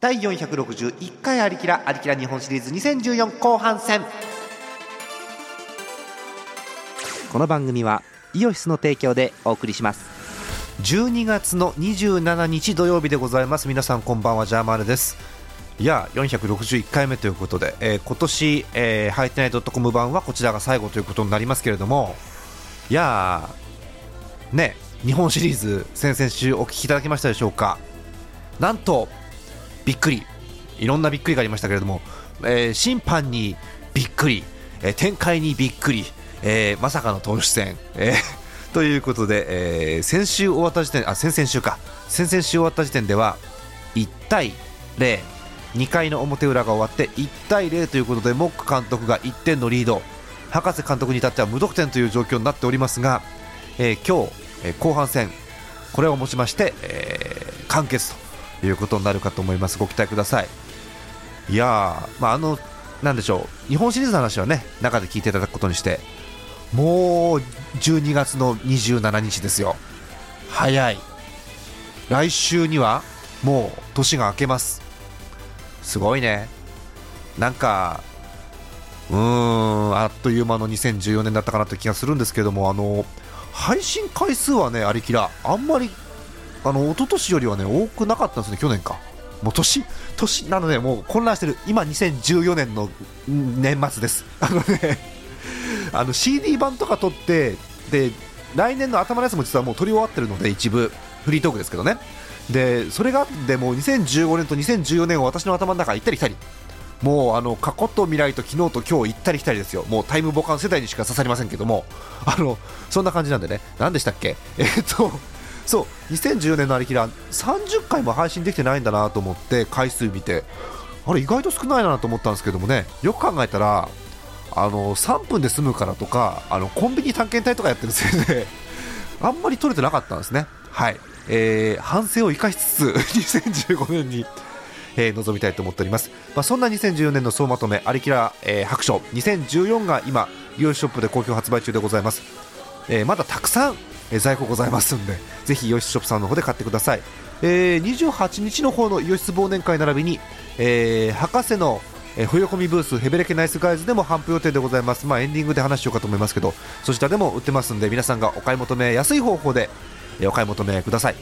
第461回アリキラアリキラ日本シリーズ2014後半戦。この番組はイオシスの提供でお送りします。12月の27日土曜日でございます。皆さんこんばんはジャーマールです。いや461回目ということで、えー、今年、えー、ハイテナイドットコム版はこちらが最後ということになりますけれどもいやね日本シリーズ先々週お聞きいただきましたでしょうか。なんとびっくり。いろんなびっくりがありましたけれども、えー、審判にびっくり、えー、展開にびっくり、えー、まさかの投手戦、えー、ということで、えー、先週終わった時点あ先々週か。先々週終わった時点では1対0 2回の表裏が終わって1対0ということでモック監督が1点のリード。博士監督に至っては無得点という状況になっておりますが、えー、今日、えー、後半戦これをもちまして、えー、完結と。いうことになるかと思います。ご期待ください。いやまあ、あのなんでしょう。日本シリーズの話はね中で聞いていただくことにしてもう12月の27日ですよ。早い。来週にはもう年が明けます。すごいね。なんかうーんあっという間の2014年だったかなという気がするんですけどもあの配信回数はねありきらあんまりあの一昨年よりはね多くなかったんですね、去年か。もう年、年なので、もう混乱してる、今2014年の年末です。あのね、あの CD 版とか撮って、で来年の頭のやつも実はもう撮り終わってるので、一部、フリートークですけどね。でそれがでもう2015年と2014年を私の頭の中行ったり来たり。もうあの過去と未来と昨日と今日行ったり来たりですよ、もうタイムボカン世代にしか刺さりませんけども、あのそんな感じなんでね、何でしたっけ、えっと、そう2014年のありきら30回も配信できてないんだなと思って回数見て。あれ意外と少ないなと思ったんですけどもねよく考えたらあの3分で済むからとかあのコンビニ探検隊とかやってるせいで あんまり取れてなかったんですね。はい、えー、反省を生かしつつ2015年 にえー、臨みたいと思っております、まあ、そんな2014年の総まとめありきら、えー、白書。2014が今イオシショップで好評発売中でございます、えー、まだたくさんえ在庫ございますんでぜひイオシショップさんの方で買ってください、えー、28日の方のイオシス忘年会並びに、えー、博士のえ冬込みブースヘベレケナイスガイズでも販布予定でございます。まあエンディングで話しようかと思いますけどそちらでも売ってますんで皆さんがお買い求めやすい方法で、えお買い求めください。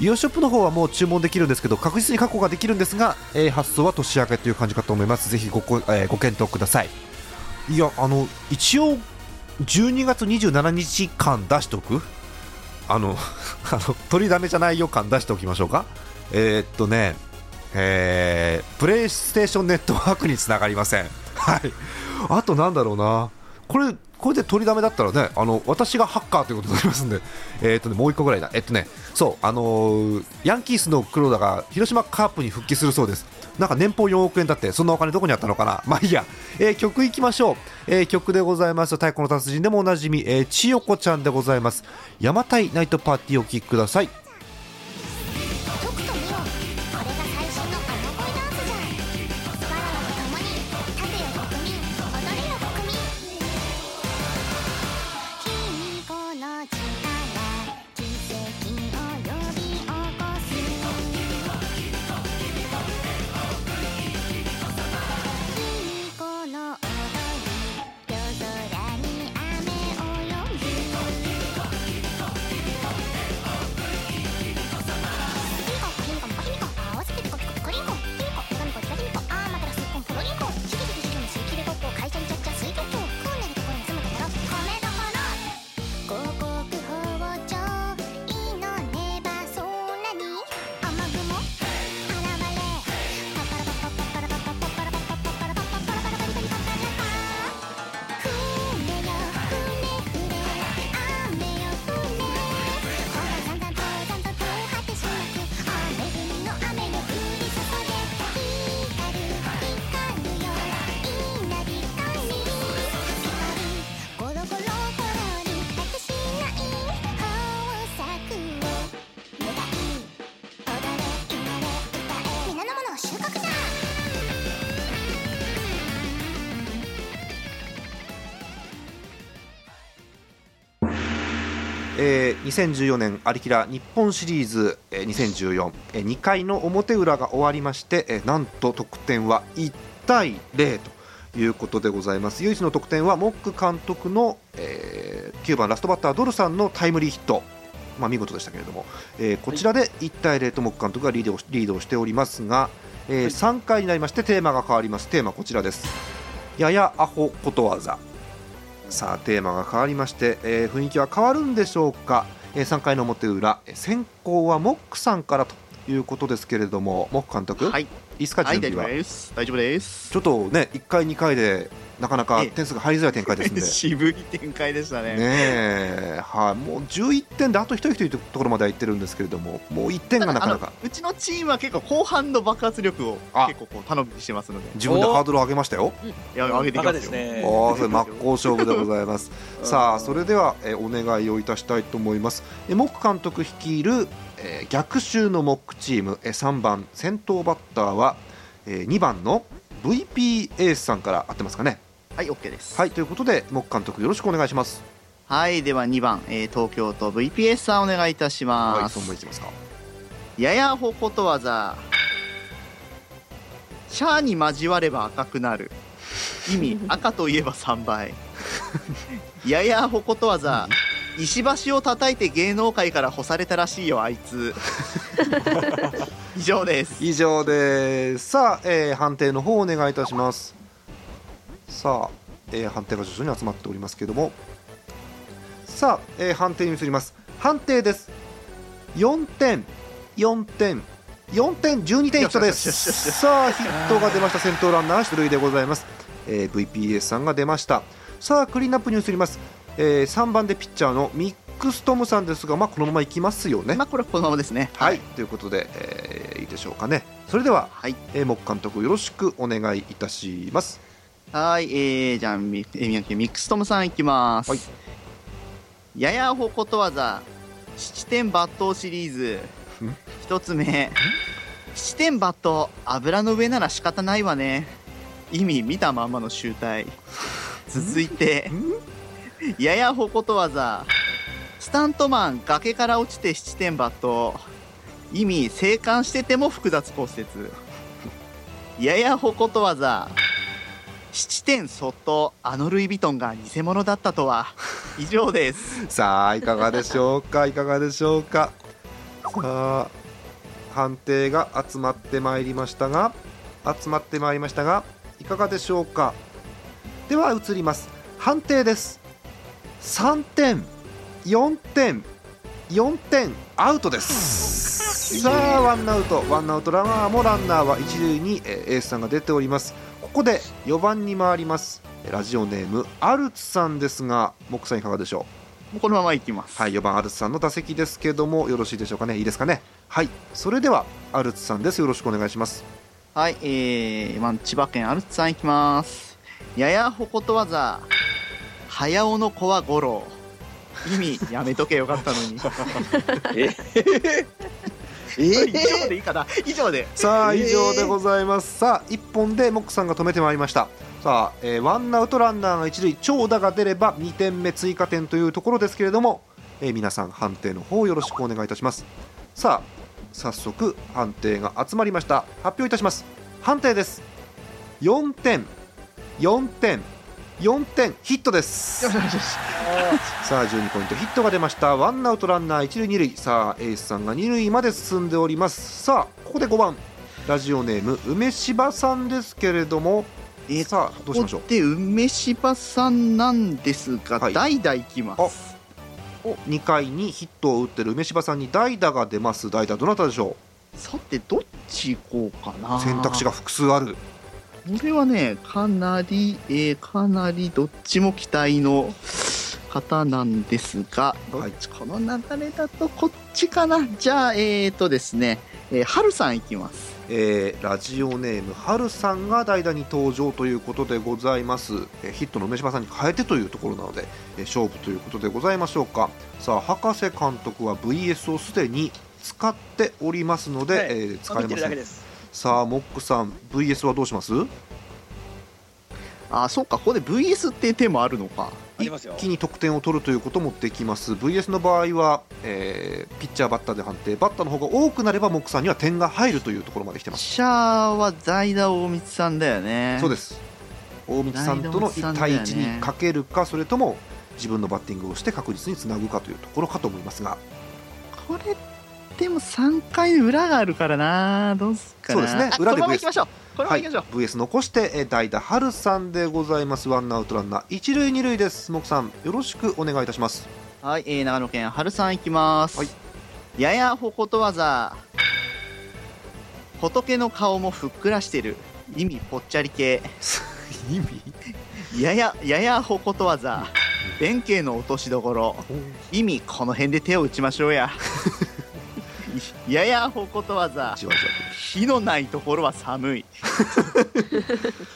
イオショップの方はもう注文できるんですけど確実に確保ができるんですが、えー、発送は年明けという感じかと思います。ぜひご,、えー、ご検討ください。いやあの一応12月27日間出しておく？あの あの取りだめじゃない予感出しておきましょうか？えー、っとねえー、プレイステーションネットワークにつながりません。はい。あとなんだろうな。これこれで取りだめだったらねあの私がハッカーということになりますんで、えーとね、もう1個ぐらいだ、えっとね、そうあのー、ヤンキースの黒田が広島カープに復帰するそうです。なんか年俸4億円だって、そんなお金どこにあったのかな、まあいいや、えー、曲いきましょう、えー、曲でございます、太鼓の達人でもおなじみ、えー、千代子ちゃんでございます、邪馬台ナイトパーティーお聴きください。2014年アリキラ日本シリーズ、えー2014、えー2回の表裏が終わりまして、えーなんと得点は1対0ということでございます。唯一の得点はモック監督の、えー9番ラストバッタードルさんのタイムリーヒット。まあ、見事でしたけれども、えーこちらで1対0とモック監督がリードをリードをしておりますが、え3回になりましてテーマが変わります。テーマこちらです。ややアホことわざ。さあテーマが変わりまして、えー雰囲気は変わるんでしょうか、え3回の表裏えー先行はモックさんからということですけれどもモック監督、はい、いいですか準備は、夫です。大丈夫です。ちょっとね1回2回でなかなかええ点数が入りづらい展開ですんで 渋い展開でしたね。ねえ、はい、もう11点であと一人というところまでは行ってるんですけれども、もう1点がなかなかうちのチームは結構後半の爆発力をあ結構こう頼みにしてますので、自分でハードルを上げましたよ。いや上げてきバカますよ。ですね。ああ、それ真っ向勝負でございます。さあ、それでは、えーお願いをいたしたいと思います。えーモック監督率いる、えー逆襲のモックチーム、えー3番先頭バッターは、えー2番の VP エースさんから合ってますかね。はい、オッケーです。はい、ということで、モック監督よろしくお願いします。はい、では2番、えー東京都 VPS さんお願いいたしはい、ます。そのままいきますか？ややほことわざ。シャアに交われば赤くなる。意味、赤といえば3倍。ややほことわざ。石橋を叩いて芸能界から干されたらしいよ、あいつ。以上です。以上ですさあ、えー判定の方をお願いいたしますさあ、えー判定が徐々に集まっておりますけれども。さあ、えー判定に移ります。判定です。4点。4点。4点12点ヒットです。さあヒットが出ました。先頭ランナー出塁でございます、えー VPS さんが出ました。さあクリーンアップに移ります、え3番でピッチャーのミックストムさんですがまあこのままいきますよね。まあ、これはこのままですね。はい、。ということで、えーいいでしょうかね。それでは、はい。えー、木監督よろしくお願いいたします。はい、えー、じゃあ、みえー宮城ミックストムさんいきます。はいややほことわざ、七点抜刀シリーズん？一つ目、七点抜刀、油の上なら仕方ないわね。意味見たまんまの集大。続いて、ややほことわざ、スタントマン、崖から落ちて七点抜刀。意味、生還してても複雑骨折。ややほことわざ、七点そっとあのルイ・ヴィトンが偽物だったとは 以上ですさあ、いかがでしょうか、いかがでしょうか？さあ、判定が集まってまいりましたが、集まってまいりましたが、いかがでしょうか？では、移ります。判定です。3点、4点、4点、アウトです。さあ、ワンアウト、ワンアウトランナーもランナーは一塁にえーエースさんが出ております。ここで4番に回ります。ラジオネームアルツさんですが、木さんいかがでしょう？このままいきますはい、4番アルツさんの打席ですけども、よろしいでしょうかね？いいですかね？はい、それではアルツさんです。よろしくお願いします。はい、えー、まあ千葉県アルツさんいきますややほことわざ早尾の子は五郎意味やめとけよかったのに え？以上でいいかな以上でさあ、えー以上でございます。さあ、1本でモックさんが止めてまいりました。さあ、えーワンアウトランナーが一塁、長打が出れば2点目追加点というところですけれども、えー皆さん判定の方よろしくお願いいたします。さあ、早速判定が集まりました。発表いたします。判定です。4点、4点、4点、ヒットです。さあ12ポイント。ヒットが出ました。ワンアウトランナー一塁二塁。さあエースさんが二塁まで進んでおります。さあここで5番。ラジオネーム梅柴さんですけれども。えーさあどうしましょう？で梅柴さんなんですが、はい。代々いきます。お2回にヒットを打ってる。梅柴さんに代打が出ます。代打どなたでしょさてどっち行こうかな。う選択肢が複数あるこれはねかなり、えーかなりどっちも期待の方なんですがどっはいち、この流れだとこっちかな？じゃあえーとですね、えー、春さんいきます。えーラジオネームはるさんが代打に登場ということでございます、えーヒットの梅島さんに変えてというところなので、えー勝負ということでございましょうか。さあ博士監督は VS をすでに使っておりますので、はい。えー使え見てません。るだけです。さあモックさん VS はどうします？あそうかここで VS っていう手もあるのか。一ありますよ。気に得点を取るということもできます。VS の場合は、えーピッチャーバッターで判定。バッターの方が多くなればモックさんには点が入るというところまで来てます。ピッチャーは代打大光さんだよね。そうです。大道さんとの1対1にかけるかそれとも自分のバッティングをして確実につなぐかというところかと思いますが。これでも3回裏があるからな。どうすっかなそうですね。あ裏でこのまま行きましょう。このまま行きましょう、VS 残してえー代打春さんでございます。ワンアウトランナー一塁二塁です。モックさんよろしくお願いいたします。はい、えー、長野県春さん行きます、はい。ややほことわざ。仏の顔もふっくらしてる。意味ぽっちゃり系。意味？ややややほことわざ。弁慶の落としどころ。意味この辺で手を打ちましょうや ややほことわざ。じわじわ火のないところは寒い。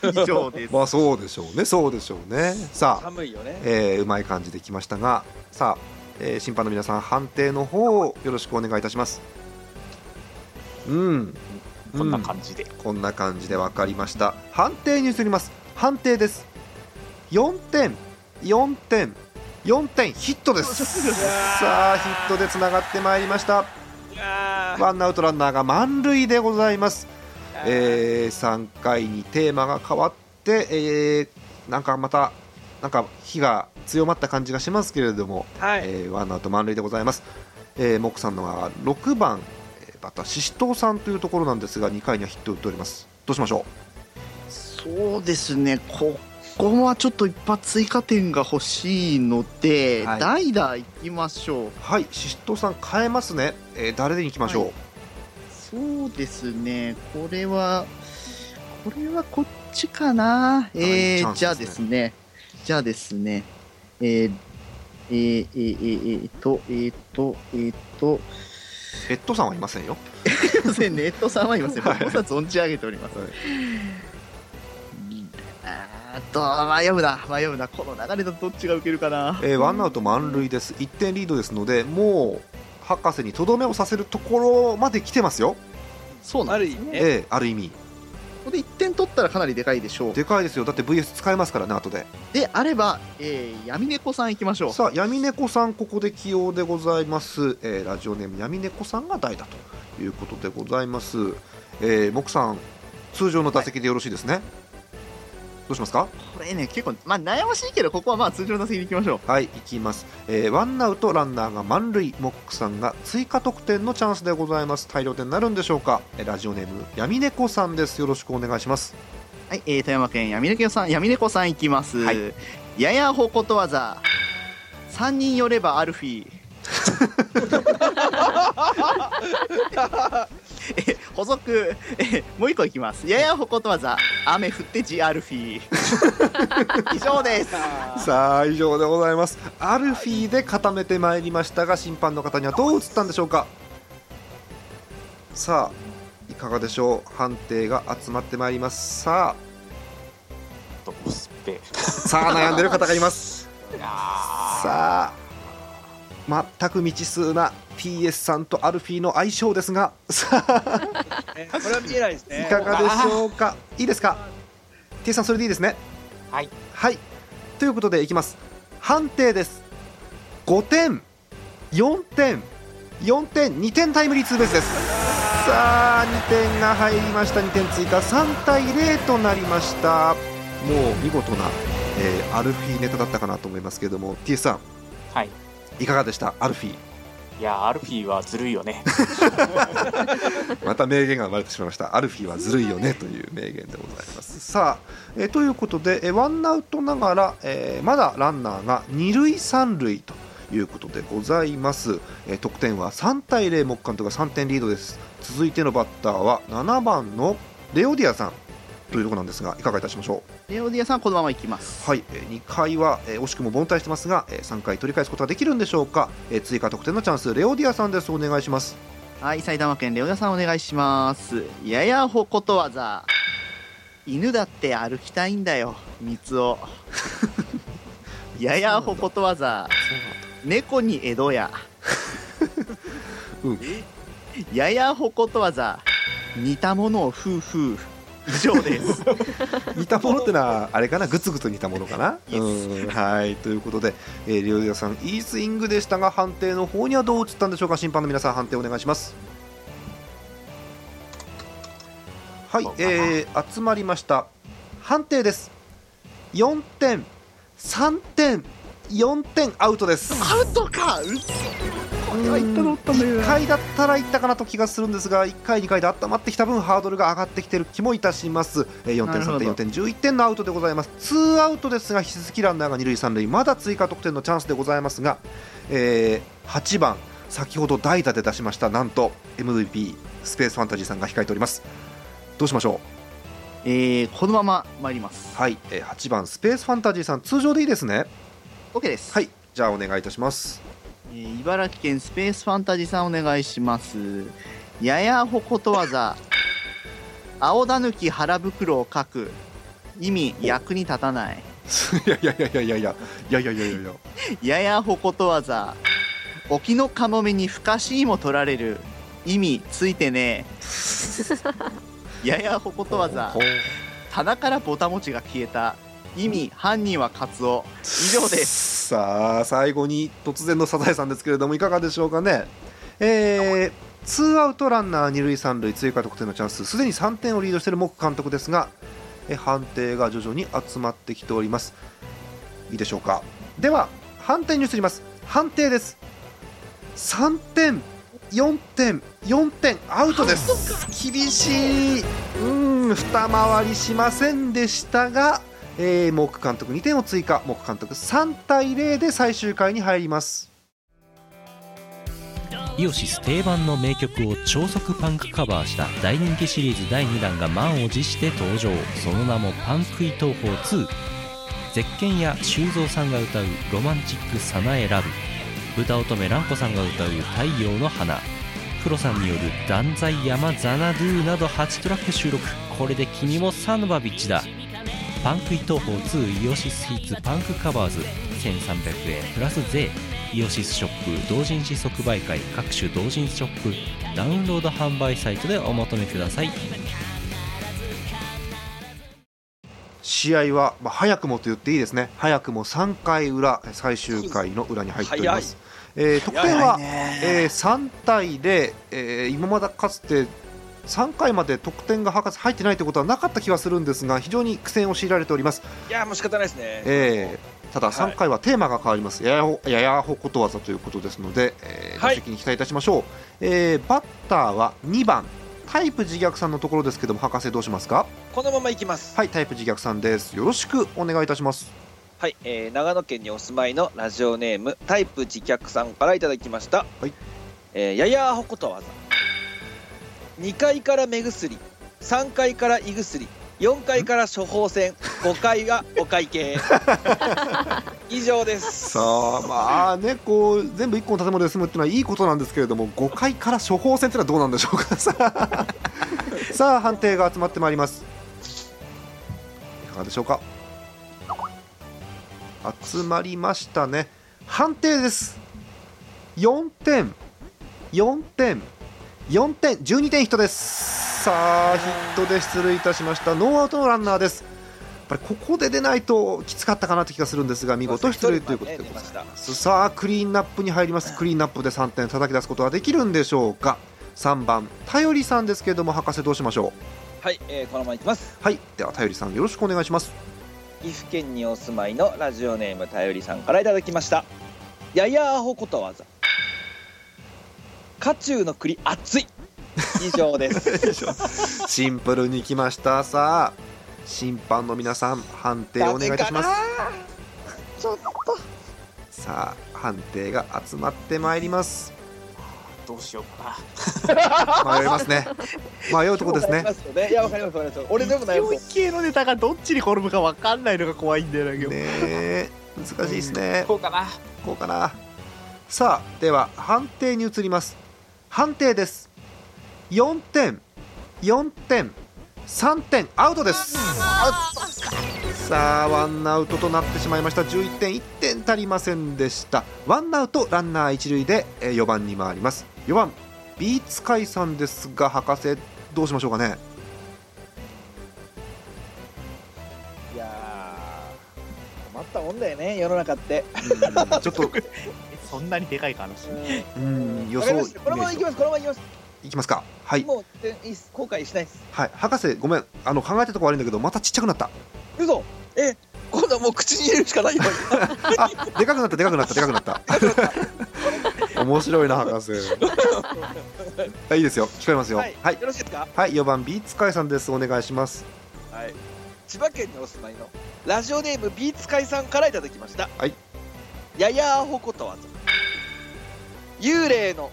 以上です。まあそうでしょうね。そうでしょうね。さあ、寒いよね。えーうまい感じできましたがさあ、えー審判の皆さん判定の方をよろしくお願いいたします。うん。こんな感じで、こんな感じで分かりました。判定に移ります。判定です。4点。4点。4点。ヒットです。さあヒットでつながってまいりましたワンアウトランナーが満塁でございます、えー3回にテーマが変わって、えーなんかまたなんか火が強まった感じがしますけれども、はい、えーワンアウト満塁でございます、えー、モックさんのは6番、えーバッターシシトウさんというところなんですが2回にはヒットを打っております。どうしましょそうですね。ここはちょっと一発追加点が欲しいので、はい。代打行きましょう。うはいシシさん変えますね、えー誰でいきましょう、はい。そうですね。これはこれはこっちかな。えチャンスですね。ー、じゃあですね。じゃあですね。えー、えー、えー、えー、えー、とえー、とえー、と。ペットさんはいませんよ。すいませんネットさんはいません。はい。僕は存じ上げております、はいと迷うな迷うな。この流れだとどっちが受けるかな。えーワンアウト満塁です。1点リードですのでもう博士にとどめをさせるところまで来てますよ、そうなんですね。ある意味ね、えーある意味。ここで1点取ったらかなりでかいでしょう。でかいですよ。だって VS 使えますからね後で。であれば、えー、闇猫さん行きましょう。さあ闇猫さんここで起用でございます、えーラジオネーム闇猫さんが代打ということでございます、えー、木さん通常の打席でよろしいですね、どうしますか？これね結構、まあ、悩ましいけどここはまあ通常の打席に行きましょう。はい行きます、えーワンアウトランナーが満塁モックさんが追加得点のチャンスでございます。大量点になるんでしょうか？えーラジオネーム闇猫さんです。よろしくお願いします。はい、えー、富山県闇猫さん闇猫さん行きます、はい。ややほことわざ。3人寄ればアルフィー え補足えもう一個いきます。ややほことわざ雨降ってジアルフィー。以上です。さあ以上でございます。アルフィーで固めてまいりましたが審判の方にはどう映ったんでしょうか。さあいかがでしょう。判定が集まってまいります。さあ。さあ悩んでる方がいます。さあ全く未知数な TS さんとアルフィーの相性ですが。これは見えないですいねかがでしょうか？いいですか？TS さんそれでいいですね？はい。はい。ということでいきます。判定です。5点4点4点2点タイムリーツーベースです。さあ2点が入りました。2点追加。3対0となりました。もう見事な、えーアルフィーネタだったかなと思いますけれども。TS さはい。んいかがでした？アルフィー。いやーアルフィーはずるいよね。また名言が生まれてしまいました。アルフィーはずるいよねという名言でございます。さあ、えーということで、えーワンアウトながら、えーまだランナーが二塁三塁ということでございます、えー得点は3対0木監督が3点リードです。続いてのバッターは7番のレオディアさんというところなんですがいかがいたしましょう？レオディアさんこのまま行きますはい、えー2回は、えー惜しくも凡退してますが、え3回取り返すことができるんでしょうか、えー追加得点のチャンスレオディアさんですお願いしますはい、埼玉県レオダさんお願いします。ややほことわざ。犬だって歩きたいんだよ、三つを。ややほことわざ。猫に江戸や。うん ややほことわざ。似たものを夫婦。以上です。似たものってのはあれかな？グツグツ似たものかな？うん。はい。ということで、えー、リオデオさんいいスイングでしたが判定の方にはどう映ったんでしょうか？審判の皆さん判定お願いします。はい、えー、集まりました。判定です。4点3点4点アウトです。アウトか！うっそこれは言ったと思ったん。だけど1な回だったらいったかなと気がするんですが1回2回で温まってきた分ハードルが上がってきてる気もいたします。えー4点3点なるほど。4点11点のアウトでございます。2アウトですが引き続きランナーが二塁三塁。まだ追加得点のチャンスでございますが、えー8番先ほど代打で出しましたなんと MVP スペースファンタジーさんが控えております。どうしましょえー、このまま参ります。うはい、えー8番スペースファンタジーさん通常でいいですね。OK です。はい。じゃあお願いいたしますえー茨城県スペースファンタジーさんお願いします。ややほことわざ。青だぬき腹袋を書く。意味役に立たない。いやいやいやいやいや。いやいやいやいや。いやいやややほことわざ。沖のかもめに不可思議も取られる。意味ついてねえ。ややほことわざ。棚からぼたもちが消えた意味犯人はカツオ。以上です。さあ最後に突然のサザエさんですけれどもいかがでしょうかね。えー、ツーアウトランナー二塁三塁追加得点のチャンス。すでに3点をリードしているモク監督ですがえ判定が徐々に集まってきております。いいでしょうか。では判定に移ります。判定です。3点4点4点アウトです。厳しい。うん二回りしませんでしたがえー、モーク監督2点を追加モーク監督3対0で最終回に入ります。イオシス定番の名曲を超速パンクカバーした大人気シリーズ第2弾が満を持して登場。その名も「Punk It 東方2」ゼッケンや修造さんが歌う「ロマンチックさなえラブ」歌乙女蘭子さんが歌う「太陽の花」プロさんによる「断罪ヤマザナドゥ」など8トラック収録。これで君も son of a bitch だ。 Punk It 東方2イオシス Hits Punk Covers。1300円。プラス税。イオシスショップ同人誌即売会各種同人ショップ。ダウンロード販売サイトでお求めください。試合は、まあ、早くもと言っていいですね。早くも3回裏最終回の裏に入っております、えー得点は、えー3対0、えー今までかつて3回まで得点が博士入ってないということはなかった気はするんですが非常に苦戦を強いられておりますいやもう仕方ないですね。えーただはい3回はテーマが変わります、ややほややほことわざということですので、えー打はい席に期待いたしましょう、えーバッターは2番タイプ自虐さんのところですけども博士どうしますか？このままいきます。はいタイプ自虐さんですよろしくお願いいたしますはい、えー長野県にお住まいのラジオネームタイプ自虐さんからいただきました。はい。えーややあほことわざ。2階から目薬、3階から胃薬、4階から処方箋、5階がお会計。以上です。さあまあねこう全部1個の建物で済むっていうのはいいことなんですけれども5階から処方箋ってのはどうなんでしょうか？さあさあ判定が集まってまいります。いかがでしょうか？集まりましたね。判定です。4点。4点4点12点ヒットです。さあヒットで出塁いたしました。ノーアウトのランナーです。やっぱりここで出ないときつかったかなって気がするんですが見事出塁ということでございます。さあクリーンナップに入ります。クリーンナップで3点叩き出すことができるんでしょうか。3番頼りさんですけれども博士どうしましょはい、えーこのままいきます。うはいでは頼りさんよろしくお願いします。岐阜県にお住まいのラジオネームたよりさんからいただきました。ややあほことわざ渦中の栗熱い。以上です。シンプルにきましたさ。あ審判の皆さん判定お願いいたします。ちょっさあ判定が集まってまいります。どうしようか。な。迷いますね。迷うとこですね。ね。いやわかりますわかります。俺でもない勢い系のネタがどっちに転ぶか分かんないのが怖いんだよな今日、ねえ。難しいですね。こうかな。こうかな。さあでは判定に移ります判定です。4点4点3点アウトです。さあワンアウトとなってしまいました。11点1点足りませんでした。ワンアウトランナー一塁でえー4番に回ります。4番ビーツカイさんですが博士どうしましょうかね。いやー困ったもんだよね世の中って。うんちょっとえ そんなにでかいか話。うん予想このまま行きます。このまま行きます。いきますか。はい。もういいっす。後悔しないです。はい。博士ごめん。あの考えたとこ悪いんだけどまたちっちゃくなった。嘘。え今度はもう口に入れるしかないよ。あでかくなったでかくなったでかくなった。面白いな博士。はいいいですよ。聞こえますよ。ははい。い、よろしいですか？はい、4番ビーツカイさんです。お願いします。はい。千葉県にお住まいのラジオネームビーツ会さんからいただきました。はい。ややーほことわざ幽霊の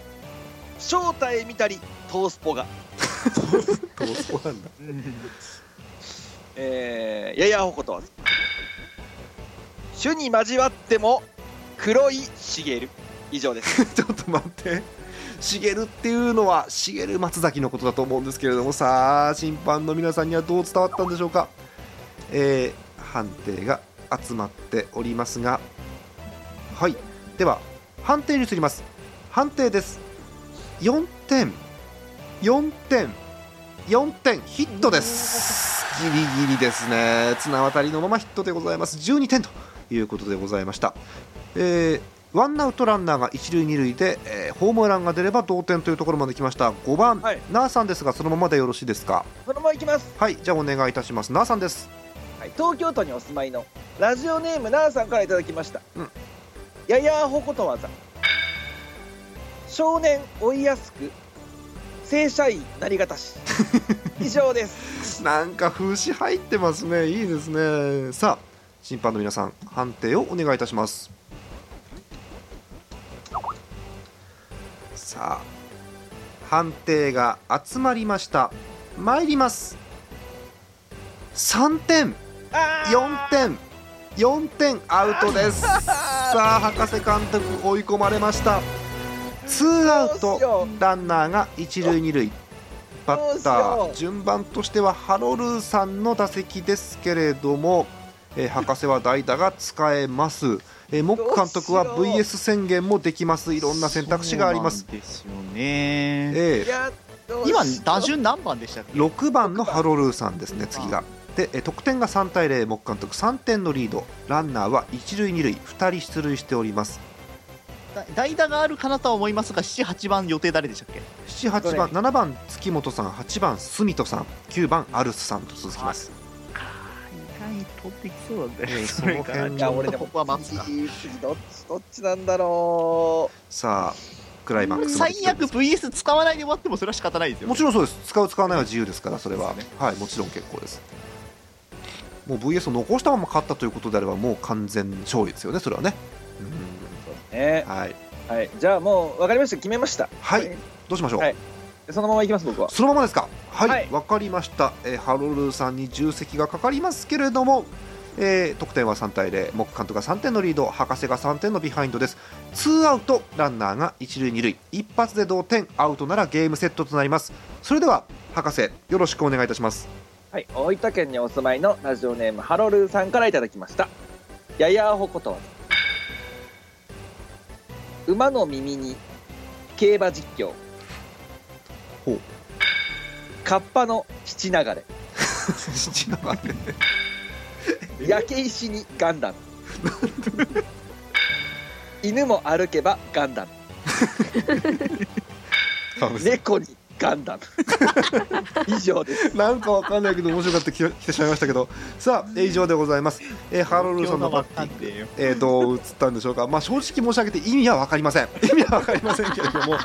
正体見たりトースポが。どうそうなんだ。えー、ややほことわざ。種に交わっても黒い茂る。以上です。ちょっと待って。しげるっていうのはしげる松崎のことだと思うんですけれどもさあ審判の皆さんにはどう伝わったんでしょうか。えー、判定が集まっておりますがはい。では判定に移ります判定です。4点。4点。4点。ヒットです。ギリギリですね。綱渡りのままヒットでございます。12点ということでございました。えーワンアウトランナーが一塁二塁で、えーホームランが出れば同点というところまで来ました。5番、はい。ナーさんですがそのままでよろしいですか？そのままいきます、はい。じゃあお願いいたします。ナーさんです。はい、東京都にお住まいのラジオネームなーさんからいただきました、うん。ややーほことわざ少年追いやすく正社員なりがたし。以上です。なんか風刺入ってますね。いいですね。さあ審判の皆さん判定をお願いいたします。さあ判定が集まりました。参ります。3点あ4点4点アウトです。さあ博士監督追い込まれましたツーアウトランナーが一塁二塁。バッター順番としてはハロルーさんの打席ですけれども、えー博士は代打が使えます、えーモック監督は VS 宣言もできます。いろんな選択肢があります。ですよね。えいやどうし今打順何番でしたっけ？ー6番のハロルーさんですね次が。でえー得点が3対0モック監督3点のリード。ランナーは一塁二塁2人出塁しております。だ代打があるかなとは思いますが78番予定誰でしたっけ？78番7番月本さん8番住人さん9番アルスさんと続きます。意外とできそうなんだよねええそれから。その辺いや俺でもここは待つか次どっちどっちなんだろさあクライマックス最悪 VS 使わないで終わってもそれは仕方ないですよもちろんそうです使う使わないは自由ですからそれはそうですはいもちろん結構ですもう VS を残したまま勝ったということであればもう完全勝利ですよねそれはねうね。うんはい。はい。じゃあもう分かりました。決めました。はい。どうしましょう、はい。そのままいきます僕は。そのままですか？はい。わ、はい。かりました、えーハロルーさんに重責がかかりますけれどもえー得点は3対0モック監督が3点のリード博士が3点のビハインドです。ツーアウトランナーが一塁二塁。一発で同点アウトならゲームセットとなります。それでは博士よろしくお願いいたします。はい、大分県にお住まいのラジオネームハロルーさんからいただきました。ややほこと馬の耳に競馬実況。ほう。カッパの七流れ。七流れ。焼け石にガンダム。犬も歩けばガンダム。猫にガンダム。以上です。なんかわかんないけど面白かったき来てしまいましたけど。さあえー以上でございます、えーハロルーさんのバッティンえー、どう映ったんでしょうか、まあ、正直申し上げて意味は分かりません。意味は分かりませんけれども、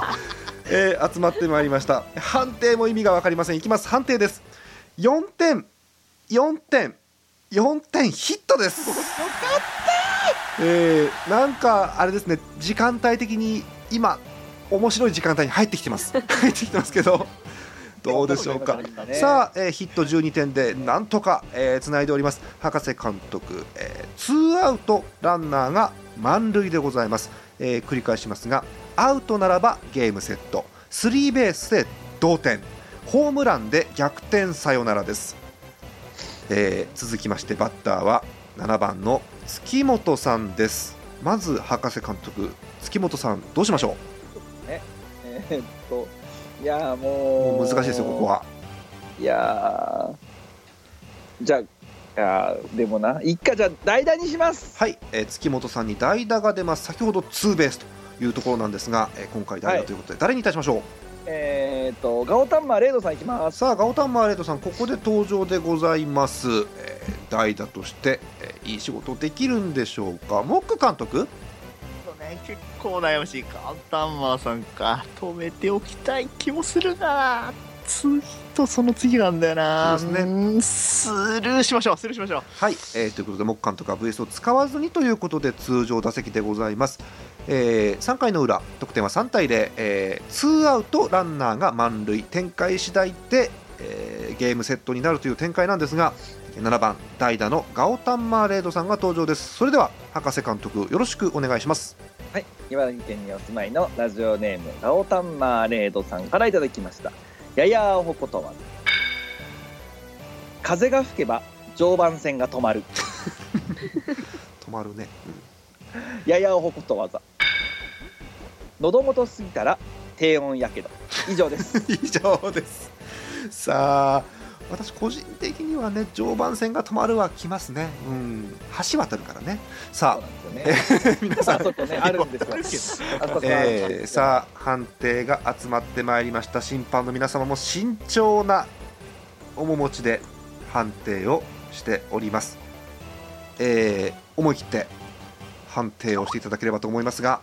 えー集まってまいりました。判定も意味が分かりません。いきます。判定です。4点。4点。4点ヒットです。よかったえー、なんかあれですね。時間帯的に今面白い時間帯に入ってきてます。入ってきてますけど。どうでしょうか。さあ、えーヒット12点でなんとか、えー、つないでおります。博士監督、えーツーアウトランナーが満塁でございます、えー繰り返しますがアウトならばゲームセット。スリーベースで同点。ホームランで逆転サヨナラです、えー続きましてバッターは7番の月本さんです。まず博士監督月本さんどうしましょえーっといやもうもう。難しいですよここはいやー。じゃあやーでもな一回じゃあ代打にします。はい、えー月本さんに代打が出ます。先ほどツーベースというところなんですが、えー今回代打ということで、誰にいたしましょう？えっ、とガオタンマーレイドさんいきます。さあガオタンマーレードさんここで登場でございます、えー代打として、えーいい仕事できるんでしょうか？モック監督ね、結構悩ましいカンタンマーさんか。止めておきたい気もするな。次とその次なんだよな。そうですね。ねスルーしましょうスルーしましょう。はい、えーということでモック監督は VS を使わずにということで通常打席でございます、え3回の裏得点は3対0、えー、2アウトランナーが満塁。展開次第で、えーゲームセットになるという展開なんですが7番代打のガオタンマーレードさんが登場です。それでは博士監督よろしくお願いしますはい。茨城県にお住まいのラジオネームガオタンマーレイドさんからいただきました。ややおほことわざ風が吹けば常磐線が止まる。止まるね、ややおほことわざ。喉元過ぎたら低温やけど。以上です。以上です。さあ私個人的にはね常磐線が止まるは来ますね。うん。橋渡るからね。さそうなんですよね。あ 皆さん。ね。あるんですよ。えーさあ判定が集まってまいりました。審判の皆様も慎重な面持ちで判定をしております、えー思い切って判定をしていただければと思いますが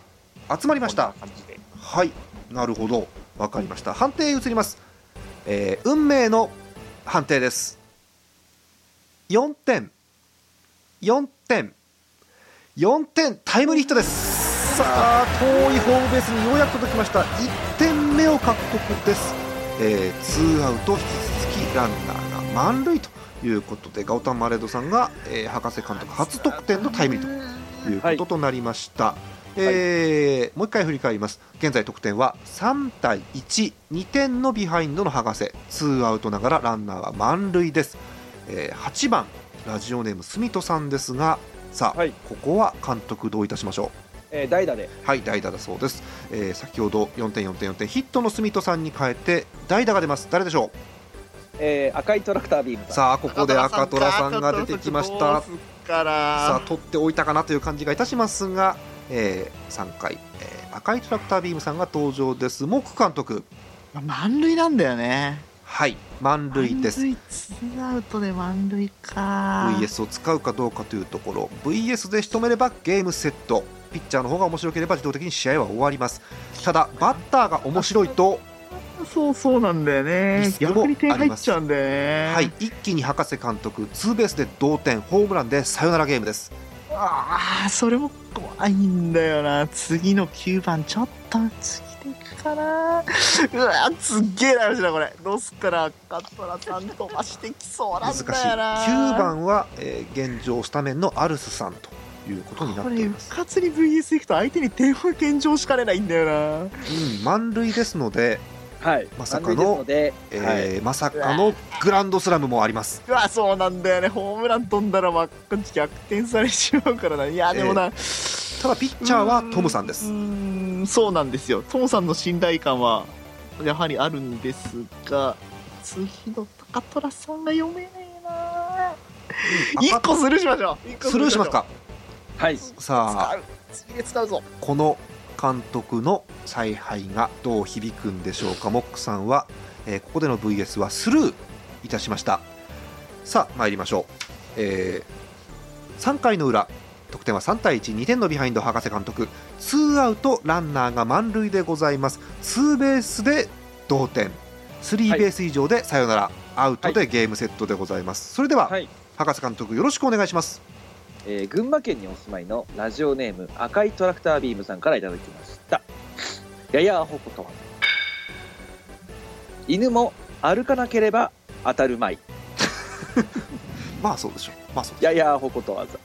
集まりました。はい。なるほど。わかりました。判定移ります、えー運命の判定です。4点。4点。4点タイムリーヒットです。さあ遠いホームベースにようやく届きました。1点目を獲得です、えー、ツーアウト引き続きランナーが満塁ということでガオタンマレードさんが、えー博士監督初得点のタイムリーということとなりました、えーもう一回振り返ります。現在得点は3対12点のビハインドの博士。ツーアウトながらランナーは満塁です、えー8番ラジオネームスミトさんですがさあ、はい。ここは監督どういたしましょえー代打で。うはい代打だそうです、えー先ほど4点4点4点ヒットのスミトさんに変えて代打が出ます。誰でしょえー赤いトラクタービームさん。うさあここで赤虎さんが出てきました。さあ取っておいたかなという感じがいたしますが、え3回、えー赤いトラクタービームさんが登場です。モック監督満塁なんだよね。はい満塁です。満塁ツーアウトで満塁か。VS を使うかどうかというところ。VS で仕留めればゲームセット。ピッチャーの方が面白ければ自動的に試合は終わります。ただバッターが面白いと、そうそうなんだよね。逆に点入っちゃうんだよね。はい、一気に博士監督。ツーベースで同点。ホームランでサヨナラゲームですああそれも怖いんだよな。次の9番ちょっと次でいくかな。うわすっげえ悩しだこれ。どうすっからカトラさん飛ばしてきそうなんだよな。9番は、えー現状スタメンのアルスさんということになっています、かつに VS いくと相手に点を献上しかねないんだよな。うん、満塁ですので、はい。まさかのですので、はい。えーまさかのグランドスラムもあります。うわそうなんだよね。ホームラン飛んだらまあこっち逆転されてしまうからな。いやでもな、ただピッチャーはトムさんです。うーんそうなんですよ。トムさんの信頼感はやはりあるんですが次の高虎さんが読めねえな。一赤個スルーしましょう。スルーしますか。はい。さあ次で使うぞ。この監督の采配がどう響くんでしょうか。モックさんは、えーここでの VS はスルーいたしました。さあ参りましょう、え3回の裏得点は3対12点のビハインド博士監督。ツーアウトランナーが満塁でございます。ツーベースで同点。スリーベース以上でサヨナラ、アウトでゲームセットでございます。それでは、はい。博士監督よろしくお願いしますえー群馬県にお住まいのラジオネーム赤いトラクタービームさんからいただきました。ややアホことわざ犬も歩かなければ当たるまい。まあそうでしょう。まあそうややアホことわざ。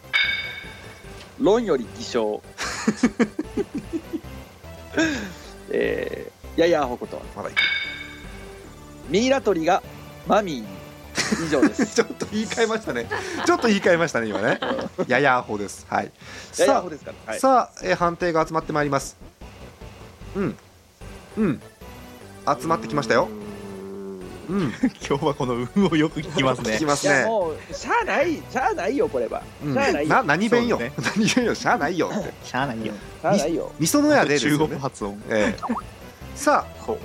論より偽証。えー、ややアホことわざうまだいミイラ取りがマミー。に以上です。ちょっと言い換えましたね。ちょっと言い換えましたね、今ね。ややアホです。はい。さややアホですかはい。さあ、えー判定が集まってまいります。うん。うん。集まってきましたよ。うん。今日はこの運をよく聞きますね。聞きますね。もうしゃあないしゃあないよこれは。うん。しゃあないよ。な何弁よ、ね。何弁よ。しゃあないよ。ってしゃあないよ。しゃあないよ。みそのやでです中国発音。ええ。さあこ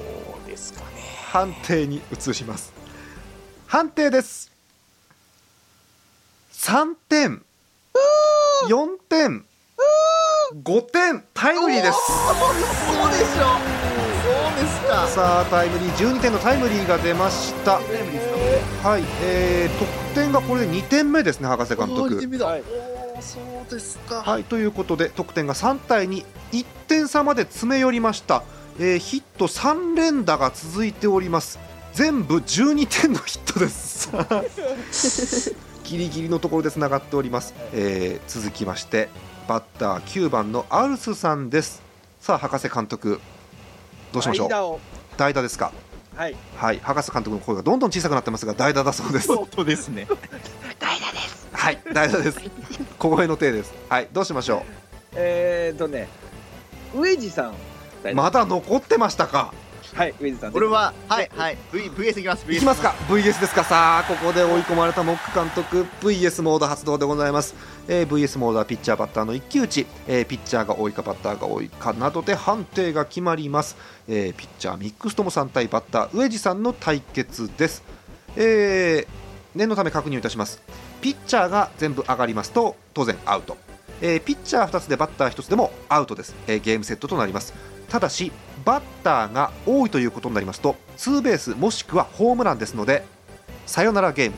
うですかね。判定に移します判定です。3点4点5点タイムリーです。そうでしょ。そうですか。さあタイムリー12点のタイムリーが出ました。タイムリーですか。はい、えー、得点がこれで2点目ですね博士監督。おーそうですか。はいということで得点が3対21点差まで詰め寄りました、えーヒット3連打が続いております全部12点のヒットです。ギリギリのところでつながっております、えー続きましてバッター9番のアルスさんです。さあ博士監督どうしましょう？代打ですか？はい。はい。博士監督の声がどんどん小さくなってますが代打だそうです。本当ですね。はい。代打です。小声の手です。はい。どうしましょえーとね上地さん。うまだ残ってましたか？はい上地さん。俺ははいはい V VS いきますいきますか。VS ですか。さあここで追い込まれたモック監督 VS モード発動でございます、えー VS モードはピッチャーバッターの一騎打ち、えーピッチャーが多いかバッターが多いかなどで判定が決まります、えーピッチャーミックストモさん対バッター上地さんの対決です、えー念のため確認いたします。ピッチャーが全部上がりますと当然アウト、えーピッチャー2つでバッター1つでもアウトです、えーゲームセットとなります。ただしバッターが多いということになりますとツーベースもしくはホームランですのでサヨナラゲーム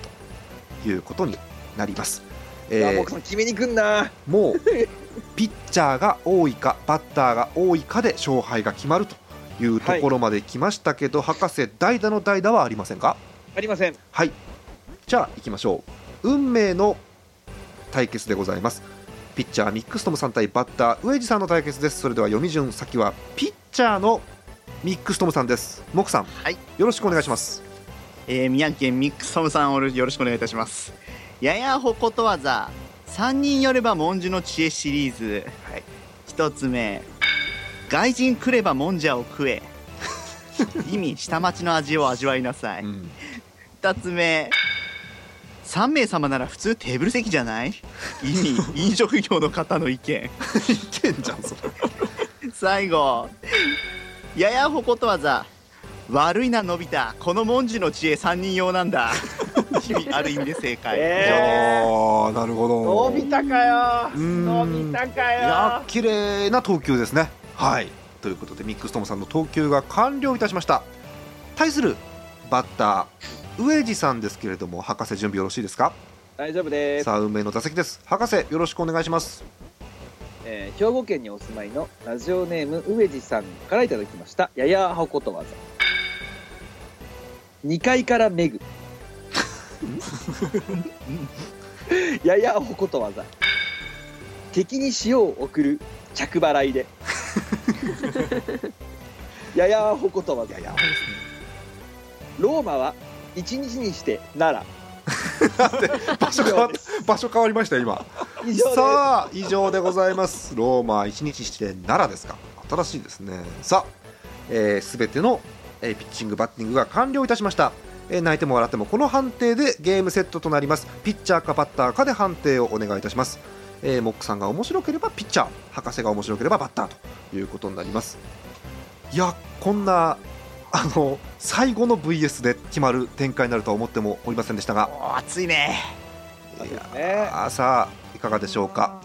ということになります、えーあもう決めにくんな。もうピッチャーが多いかバッターが多いかで勝敗が決まるというところまで来ましたけど、博士代打の代打はありませんか？ありません。はい。じゃあ行きましょう。運命の対決でございますピッチャーミックストムさん対バッター上地さんの対決です。それでは読み順先はピッチャーのミックストムさんです。モクさん、はい。よろしくお願いします。えー、宮城県ミックストムさんをよろしくお願いいたします。ややほことわざ三人よれば文殊の知恵シリーズ、はい、一つ目外人来ればもんじゃを食え。意味下町の味を味わいなさい。うん。二つ目3名様なら普通テーブル席じゃない？意味？飲食業の方の意見。いけんじゃんそれ。最後。ややほことわざ。悪いなのび太。この文字の知恵3人用なんだ。意味ある意味で正解、えああなるほど。伸びたかよ。伸びたかいやよ綺麗な投球ですね。はい。ということでミックストムさんの投球が完了いたしました。対するバッター上地さんですけれども博士準備よろしいですか？大丈夫です、さあ運命の打席です。博士よろしくお願いします。えー兵庫県にお住まいのラジオネーム上地さんからいただきましたややほことわざ。2階からめぐ ややほことわざ。敵に塩を送る着払いで。ややほことわざ。ローマは一日にして奈場所変わっ場所変わりました今。さあ以上でございます。ローマ一日して奈良ですか。新しいですね。さあすべ、えー全ての、えーピッチングバッティングが完了いたしました、えー泣いても笑ってもこの判定でゲームセットとなります。ピッチャーかバッターかで判定をお願いいたします、えーモックさんが面白ければピッチャー。博士が面白ければバッターということになります。いやこんなあの最後の VS で決まる展開になるとは思ってもおりませんでしたが。熱いね。いやさあいかがでしょうか？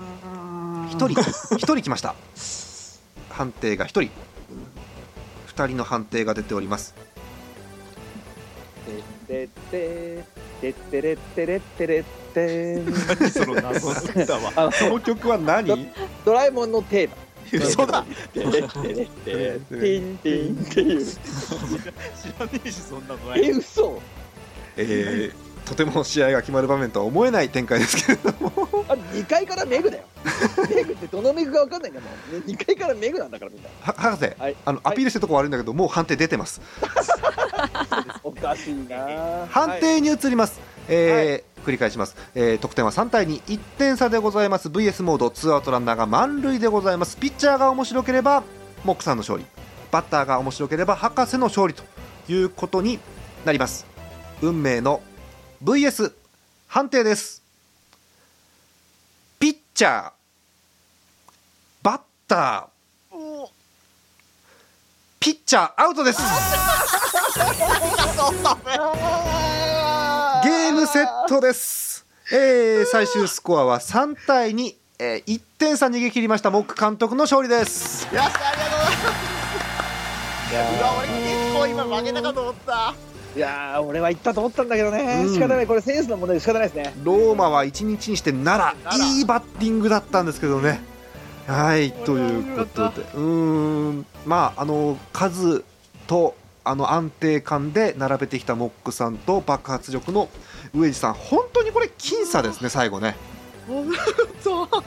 一人一人来ました。判定が一人。二人の判定が出ております。てっててってれってれってれって何その謎の歌はあのその曲は何ドラえもんのテーマ嘘だ。てれってれってれ知らねえしそんなのえ嘘。えーとても試合が決まる場面とは思えない展開ですけれども。あ2階からメグだよ。メグってどのメグか分かんないんだもん。2階からメグなんだからみんな。は博士、はい。あのアピールしてるとこ悪いんだけどもう判定出てます。おかしいな。判定に移ります、えー繰り返します、えー得点は3対21点差でございます。VS モードツーアウトランナーが満塁でございます。ピッチャーが面白ければモックさんの勝利。バッターが面白ければ博士の勝利ということになります。運命の VS 判定です。ピッチャーバッターピッチャーアウトです ゲームセットです、えー、最終スコアは3対2、えー、1点差逃げ切りました。モック監督の勝利です。よしありがとうございますうわ俺結構今負けたかと思った。いやー俺は行ったと思ったんだけどね、うん。仕方ない。これセンスの問題で仕方ないですね。ローマは1日にして奈良。いいバッティングだったんですけどね。はいということで。うーん。まああの数とあの安定感で並べてきたモックさんと爆発力の上地さん。本当にこれ僅差ですね最後ね。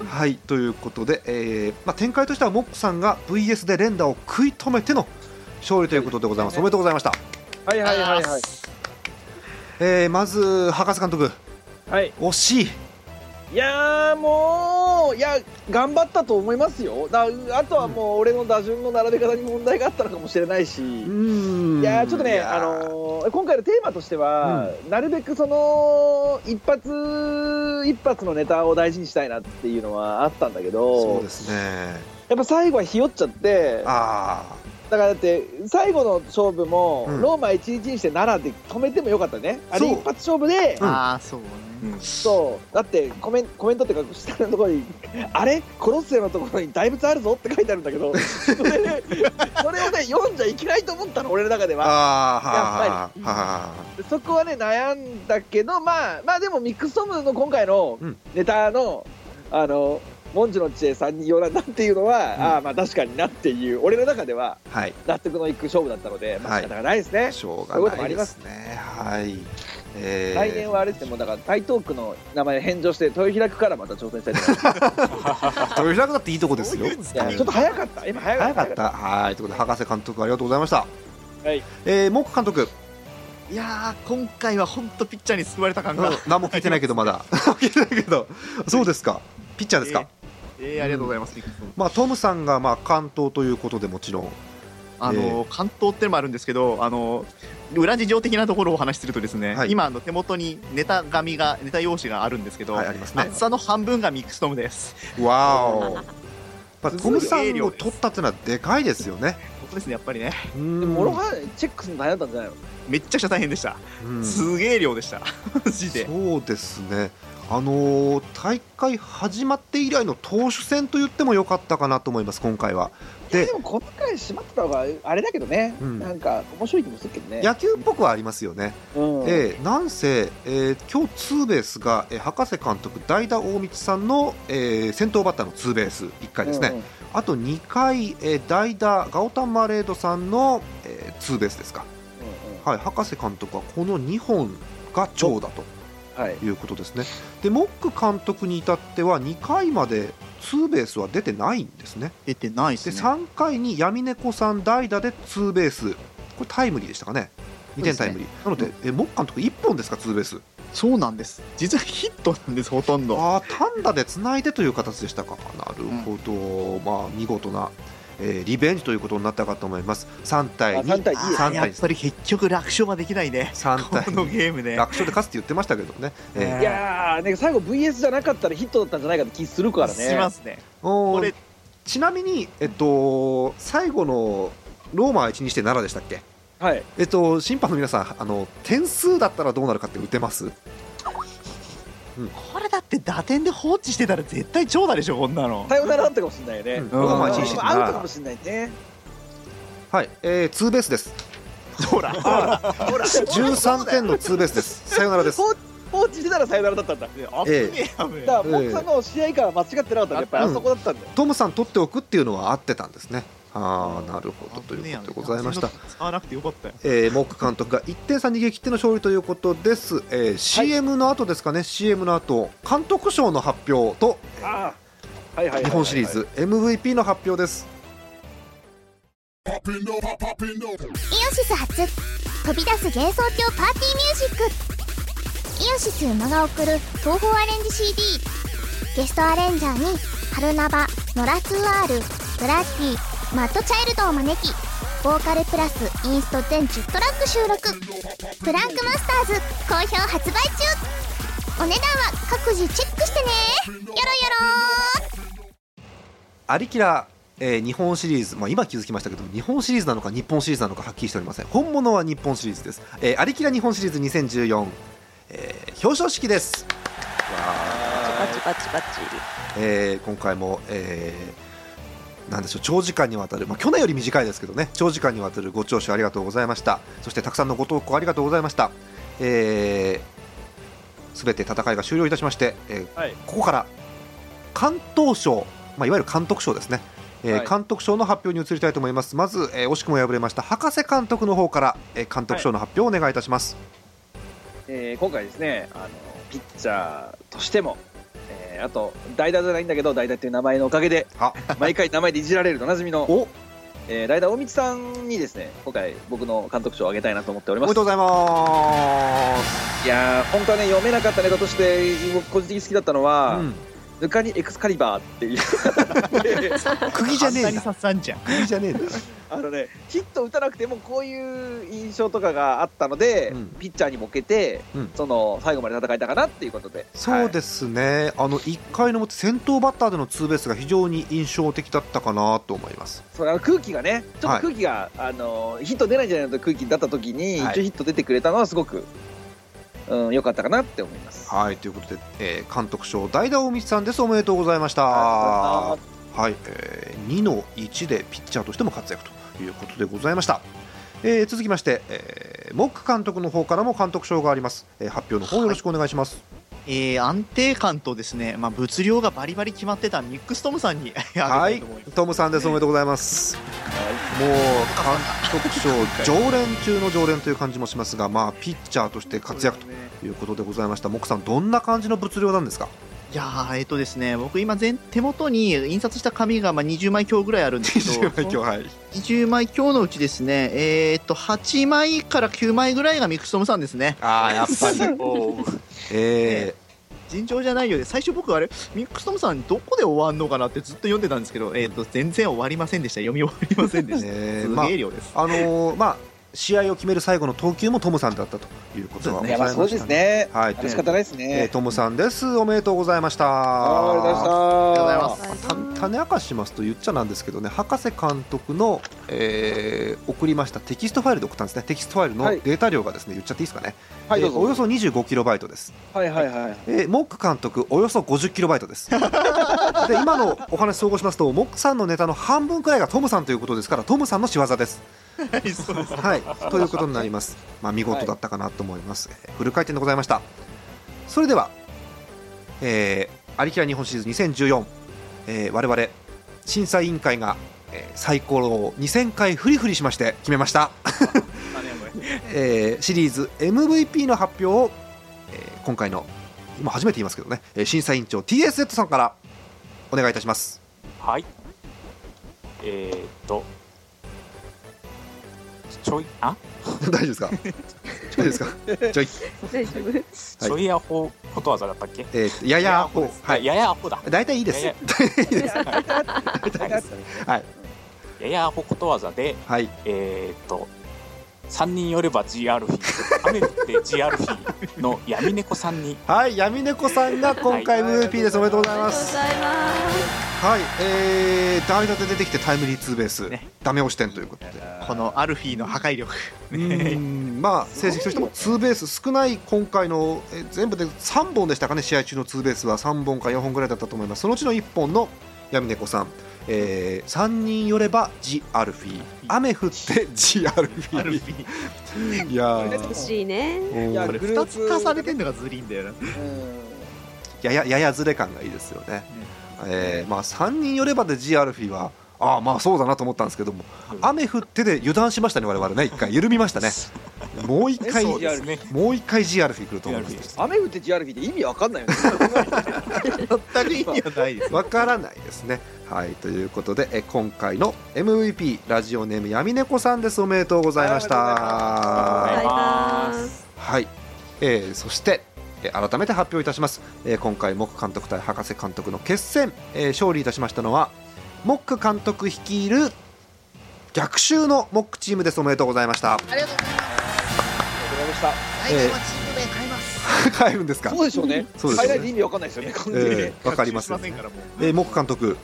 はいということで、えーまあ、展開としてはモックさんが VS で連打を食い止めての勝利ということでございます。おめでとうございました、はいはいはいはい。えーまず博士監督。はい。惜しい。いやーもういや頑張ったと思いますよ。だあとはもう俺の打順の並べ方に問題があったのかもしれないし、いやーちょっとね、あのー今回のテーマとしては、なるべくその一発一発のネタを大事にしたいなっていうのはあったんだけそどうですね。やっぱ最後はひよっちゃってあだからだって最後の勝負も、うん。ローマ1日にして奈良で止めてもよかったね。あれ一発勝負で、うん。ああそうね。そう。だってコメンコメントっていうか下のところに「あれ？コロッセオのところに大仏あるぞ」って書いてあるんだけど それそれをね読んじゃいけないと思ったの俺の中であはあーはあはあはでそこはね悩んだけどまあまあでもミックストムの今回のうん。ネタの、あの文字の知恵3人用なんだっていうのは、うん。ああまあ確かになっていう俺の中ではあはい。納得のいく勝負だったので、まあはい仕方がないですね、しょうがそういうこともないであります。すねはい。えー。来年はあれですねもうだから台東区の名前返上して豊平区からまた挑戦したいと思います。豊平区だっていいとこですよ。ちょっと早かった。今早かった。早かった。はい。ということで博士監督ありがとうございました。はい。えー、モ監督。いやー今回は本当ピッチャーに救われた感が、うん。何も聞いてないけどまだ。聞いてないけど。そうですか。ピッチャーですか、えー、ありがとうございます、ミックストムまあトムさんがまあ関東ということでもちろん。あの関東ってのもあるんですけどあの裏事情的なところをお話しするとですね、はい。今あの手元にネタ紙がネタ用紙があるんですけど、はいありますね。厚さの半分がミックストムです。わお、トムさんを取ったっていうのはでかいですよね。本当ですねやっぱりね。も諸刃チェックするの大変だったんじゃないのめっちゃくちゃ大変でした、うん。すげえ量でした。マジで。そうですねあのー大会始まって以来の投手戦と言ってもよかったかなと思います今回は。いでやでもこの回締まってた方があれだけどね、うん。なんか面白い気もするけどね、野球っぽくはありますよね、うん。ええなんせ、えー今日ツーベースが、えー博士監督代打大道さんの、えー先頭バッターのツーベース1回ですね、うんうん。あと2回、えー代打ガオタンマレードさんの、えーツーベースですか、はい、博士監督はこの2本が長打と。はい。いうことですね。でモック監督に至っては2回までツーベースは出てないんですね。出てないでね。3回に闇猫さん代打でツーベース。これタイムリーでしたかね。2点タイムリー、なのでえモック監督1本ですかツーベース？そうなんです。実はヒットなんですほとんど。ああ単打でつないでという形でしたか。なるほど、まあ見事な、えーリベンジということになったかと思います。3対2あ3対2あー3対やっぱり結局楽勝はできないね3対この2ゲームで楽勝で勝つって言ってましたけどね、えー。いやー、ね、最後 VS じゃなかったらヒットだったんじゃないかって気するからね。しますねこれちなみに、えっと、最後のローマは1にして7でしたっけ？はい。えっと、審判の皆さんあの点数だったらどうなるかって打てます？これだって打点で放置してたら絶対長打でしょこんなの。さよならだったかもしれないよね、うん。ローマ1にし。てアウトかも7しれないね。はい、えー、ツーベースです。ほら。ほらほら13点のツーベースです。さよならです。放放置してたらさよならだったんだ。えあぶねえ。だから僕さんの試合感は間違ってなかったらやっぱりあそこだったんだよ、トムさん取っておくっていうのは合ってたんですねああなるほどということでございました、使わなくてよかったよ。えー、モック監督が1点差逃げ切っての勝利ということです、えー CM の後ですかね、CM の後監督賞の発表と日本シリーズ MVP の発表です。イオシス初飛び出す幻想郷パーティーミュージック。イオシス馬が送る東宝アレンジ CD ゲストアレンジャーに春ナバノラツーアールブラッディマッドチャイルドを招きボーカルプラスインスト全10トラック収録。プランクマスターズ好評発売中。お値段は各自チェックしてね。よろよろアリキラ、えー日本シリーズ、まあ、今気づきましたけど日本シリーズなのか日本シリーズなのかはっきりしておりません。本物は日本シリーズです、えーアリキラ日本シリーズ2014、えー表彰式です。バチバチバチ。えー今回も、えーなんでしょう長時間にわたる、まあ、去年より短いですけどね長時間にわたるご聴取ありがとうございました。そしてたくさんのご投稿ありがとうございました。すべ、えー全て戦いが終了いたしまして、えーはい。ここから関東賞、まあ、いわゆる監督賞ですね、えーはい。監督賞の発表に移りたいと思います。まず、えー惜しくも敗れました博士監督の方から、えー監督賞の発表をお願いいたします、えー今回ですねあのピッチャーとしても、えーあと代打じゃないんだけど代打っていう名前のおかげであ毎回名前でいじられるおなじみの、お。えー代打大道さんにですね今回僕の監督賞をあげたいなと思っております。おめでとうございます。いやー本当はね読めなかったネタとして僕個人的に好きだったのは、うんぬかにエクスカリバーっていう。釘じゃねえんだじゃん。釘じゃねえんだあのねヒット打たなくてもこういう印象とかがあったので、うん。ピッチャーに向けて、うん。その最後まで戦えたかなっていうことで。そうですね、あの1回の表、先頭バッターでのツーベースが非常に印象的だったかなと思います。それあの空気がねちょっはいと空気が、あのヒット出ないんじゃないのと空気だった時に、はい。一応ヒット出てくれたのはすごくうん良かったかなって思います。はいということで、えー監督賞、代打大道さんです、おめでとうございました。あはい、えー2の1でピッチャーとしても活躍ということでございました。えー続きまして、えーモック監督の方からも監督賞があります、えー発表の方よろしくお願いします。えー安定感とですね、まあ、物量がバリバリ決まってたミックストムさんに はいトムさんです、おめでとうございます。もう監督賞常連中の常連という感じもしますが、まあピッチャーとして活躍ということでございました。モックさんどんな感じの物量なんですか？いやーえっ、とですね僕今全手元に印刷した紙がまあ20枚強ぐらいあるんですけど今日はい。20枚強のうちですねえっ、と8枚から9枚ぐらいがミックストムさんですねああやっぱり。え尋常じゃないようで最初僕あれミックストムさんどこで終わんのかなってずっと読んでたんですけど、えー、と全然終わりませんでした。読み終わりませんでーした、すげえ量です、あのーまあ試合を決める最後の投球もトムさんだったということがごいざいましたやまあそうです。ね。はい。仕方ないですえーね。トムさんです。おめでとうございました。ありがとうございますた種明かししますと言っちゃなんですけどね博士監督の、えー送りましたテキストファイルで送ったんですねテキストファイルのはいデータ量がですね言っちゃっていいですかね、はい。えーおよそ25キロバイトです、はいはいはい。えーモック監督およそ50キロバイトです で今のお話総合しますとモックさんのネタの半分くらいがトムさんということですからトムさんの仕業ですはいそうです。はいということになります。まあ見事だったかなと思います、えーフル回転でございました。それではえー、アリキラ日本シリーズ2014、えー、我々審査委員会が、えー、サイコロを2000回フリフリしまして決めました、えーシリーズ MVP の発表を、えー今回の今初めて言いますけどね、えー審査委員長 TSZ さんからお願いいたします。はい。えー、っと、ちょい、あ？大丈夫ですか？大丈夫ですか？ちょい、大丈夫。ちょいアホことわざだったっけ？えー、ややアホ。はい。ややアホだ。大体いいです。大体いいです。はい。ややアホことわざで、はい。えー、っと、3人寄れば G アルフィー、雨降って G アルフィーの闇猫さんに、はい。闇猫さんが今回はい。MVP です。おめでとうございありがとうますございますはい、えー、代打で出てきてタイムリーツーベース、ね。ダメ押し点ということで、このアルフィーの破壊力。うーん。まあ成績としてもツーベース少ない今回のえー全部で3本でしたかね試合中のツーベースは。3本か4本ぐらいだったと思います。そのうちの1本の闇猫さん、えー、3人寄ればジ・アルフィー。雨降って ジ・アルフィー。アルフィー。いやー。美しいね。うん。いやこれグルー2プつ足されてんのがずりいんだよな。うん。ややややずれ感がいいですよね、えーまあ、3人寄ればでジ・アルフィーはああまあそうだなと思ったんですけども雨降ってで油断しましたね我々ね。一回緩みましたね。もう一回そうですね。もう一回 G アルフィー来ると思います。雨降って GRP って意味わかんないよね。全く意味はないですわからないですね。はいということでえ今回の MVP ラジオネーム闇猫さんです。おめでとうございました。はい、えーそしてえー改めて発表いたします、えー今回モック監督対博士監督の決戦、えー勝利いたしましたのはモック監督率いる逆襲のモックチームです。おめでとうございました。ありがとうございます来年はチーム名変えます。帰るんですか？そうでしょうね。そうですよね。変えないで意味わかんないですよねえーわかりますえー、モック監督、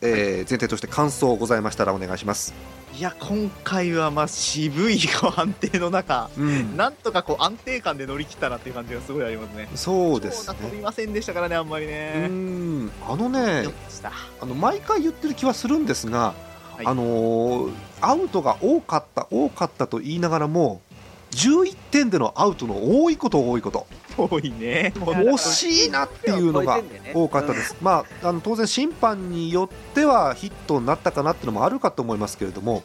えー前提として感想ございましたらお願いします。いや今回はまあ渋いこう安定の中うん。なんとかこう安定感で乗り切ったなっていう感じがすごいありますね。そうです長打飛びねませんでしたからねあんまりうねん。あのねあの毎回言ってる気はするんですが、はい。あのーアウトが多かった多かったと言いながらも11点でのアウトの多いこと多いこと多いね。惜しいなっていうのが多かったです、まあ、あの当然審判によってはヒットになったかなっていうのもあるかと思いますけれども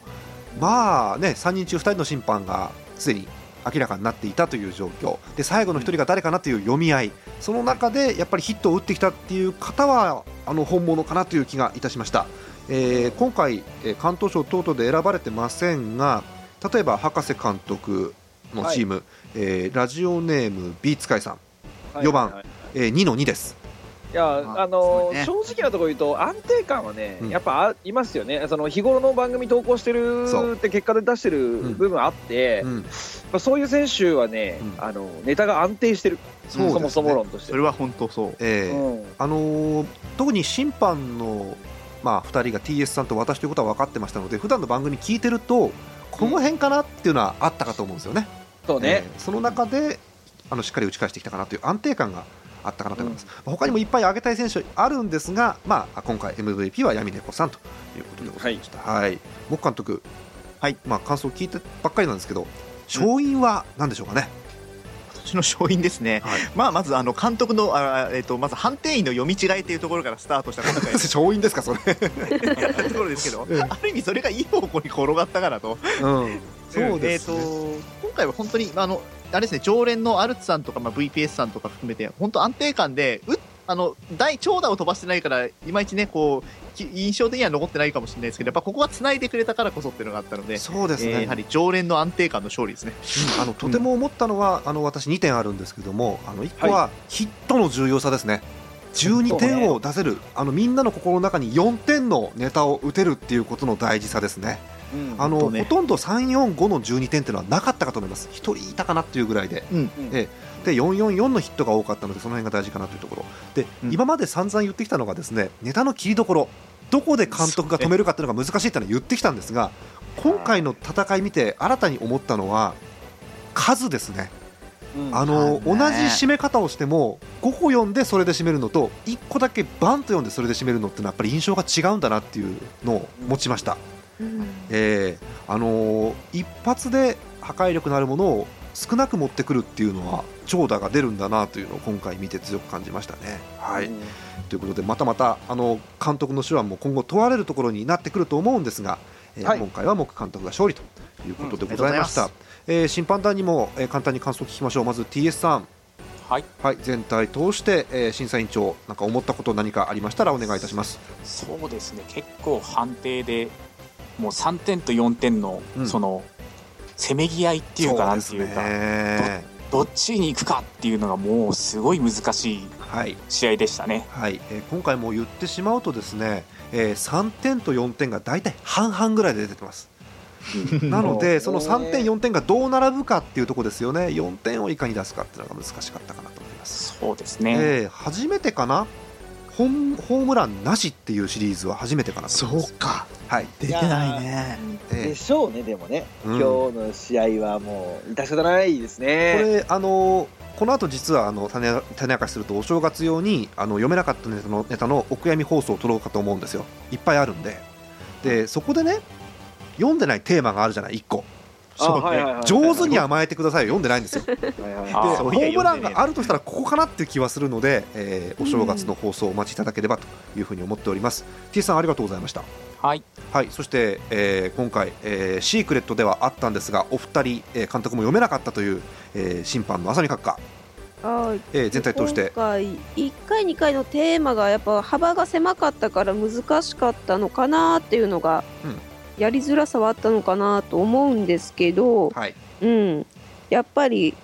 まあね3人中2人の審判がすでに明らかになっていたという状況。で最後の1人が誰かなという読み合い。その中でやっぱりヒットを打ってきたっていう方はあの本物かなという気がいたしました、えー今回、えー関東賞等々で選ばれてませんが例えば博士監督のチーム、えーラジオネームビーツカイさん、四番はい。はいはい。えー2の2です。いやああのね。正直なところ言うと安定感はね、うん。やっぱあいますよね。その日頃の番組投稿してるそう。って結果で出してるん。部分あって、うん。まあ、そういう選手はね、うん。あのネタが安定してる。そね。そもそも論として。それは本当そう。えーうん。あのー特に審判の、まあ、2人が TS さんと私ということは分かってましたので普段の番組聞いてるとこの辺かなっていうのはあったかと思うんですよね。そうね、えーその中であのしっかり打ち返してきたかなという安定感があったかなと思います、他にもいっぱい挙げたい選手あるんですが、まあ、今回 MVP は闇猫さんということでございました。はい、モッ監督、はい。まあ、感想を聞いてばっかりなんですけど勝因は何でしょうかね？私の勝因ですね、はい。まあまずあの監督のあ、えっとまず判定員の読み違いっていうところからスタートした 今回。勝因ですかそれ、ところですけど、うん。ある意味それがいい方向に転がったかなと。うん、そうです、ね。えー、と今回は本当にあのあれですね常連のアルツさんとか、まあ、VPS さんとか含めて本当安定感でうあの大長打を飛ばしてないからいまいちねこうき印象的には残ってないかもしれないですけどやっぱここは繋いでくれたからこそっていうのがあったのでそうですね、えーやはり常連の安定感の勝利ですね。うん。あのとても思ったのは、あの私2点あるんですけどもあの1個はヒットの重要さですね。12点を出せる、あのみんなの心の中に4点のネタを打てるっていうことの大事さですね。うん。あのほとんど3、4、5の12点っていうのはなかったかと思います、1人いたかなっていうぐらいで、うんで444のヒットが多かったので、その辺が大事かなというところ、で、うん。今まで散々言ってきたのが、ですねネタの切りどころ、どこで監督が止めるかっていうのが難しいっていうのは言ってきたんですが、今回の戦い見て、新たに思ったのは、数ですね。うん。あのね。じ締め方をしても5個読んでそれで締めるのと1個だけバンと読んでそれで締めるのってのはやっぱり印象が違うんだなっていうのを持ちました、うんえーあのー一発で破壊力のあるものを少なく持ってくるっていうのは長打が出るんだなというのを今回見て強く感じましたね。はい、うんということでまたまたあの監督の手腕も今後問われるところになってくると思うんですが、えーはい今回は木監督が勝利ということでございました。うんえー審判団にも、えー簡単に感想を聞きましょう。まず TS さん。はいはい、全体通して、えー審査委員長なんか思ったこと何かありましたらお願いいたします。そうですね結構判定でもう3点と4点のうんそのせめぎ合いっていうかなんていうかね。どっちに行くかっていうのがもうすごい難しいはい、試合でしたね。はい、えー今回も言ってしまうとですね、えー3点と4点が大体半々ぐらいで出てます。なので、その3点、4点がどう並ぶかっていうところですよね、4点をいかに出すかっていうのが難しかったかなと思います。そうですね、えー初めてかなホームランなしっていうシリーズは初めてかなと思います。か。はい、出てないね。えでしょうねでもね、うん。今日の試合はもう致し方ないですこねれあのーこの後実はあの種種明かしするとお正月用にあの読めなかったネタのネタのお悔やみ放送を取ろうかと思うんですよ。いっぱいあるんで。でそこでね読んでないテーマがあるじゃない1個あそうね。はいはいはい。上手に甘えてくださいよ。読んでないんですよ。でホームランがあるとしたらここかなっていう気はするので、えーお正月の放送をお待ちいただければというふうに思っております。T さんありがとうございました。はい。はい、そして、えー今回、えーシークレットではあったんですがお二人、えー監督も読めなかったという、えー審判の浅見閣下、はいえー全体通して。今回1回2回のテーマがやっぱ幅が狭かったから難しかったのかなっていうのが、うんやりづらさはあったのかなと思うんですけど、はい。うん、やっぱり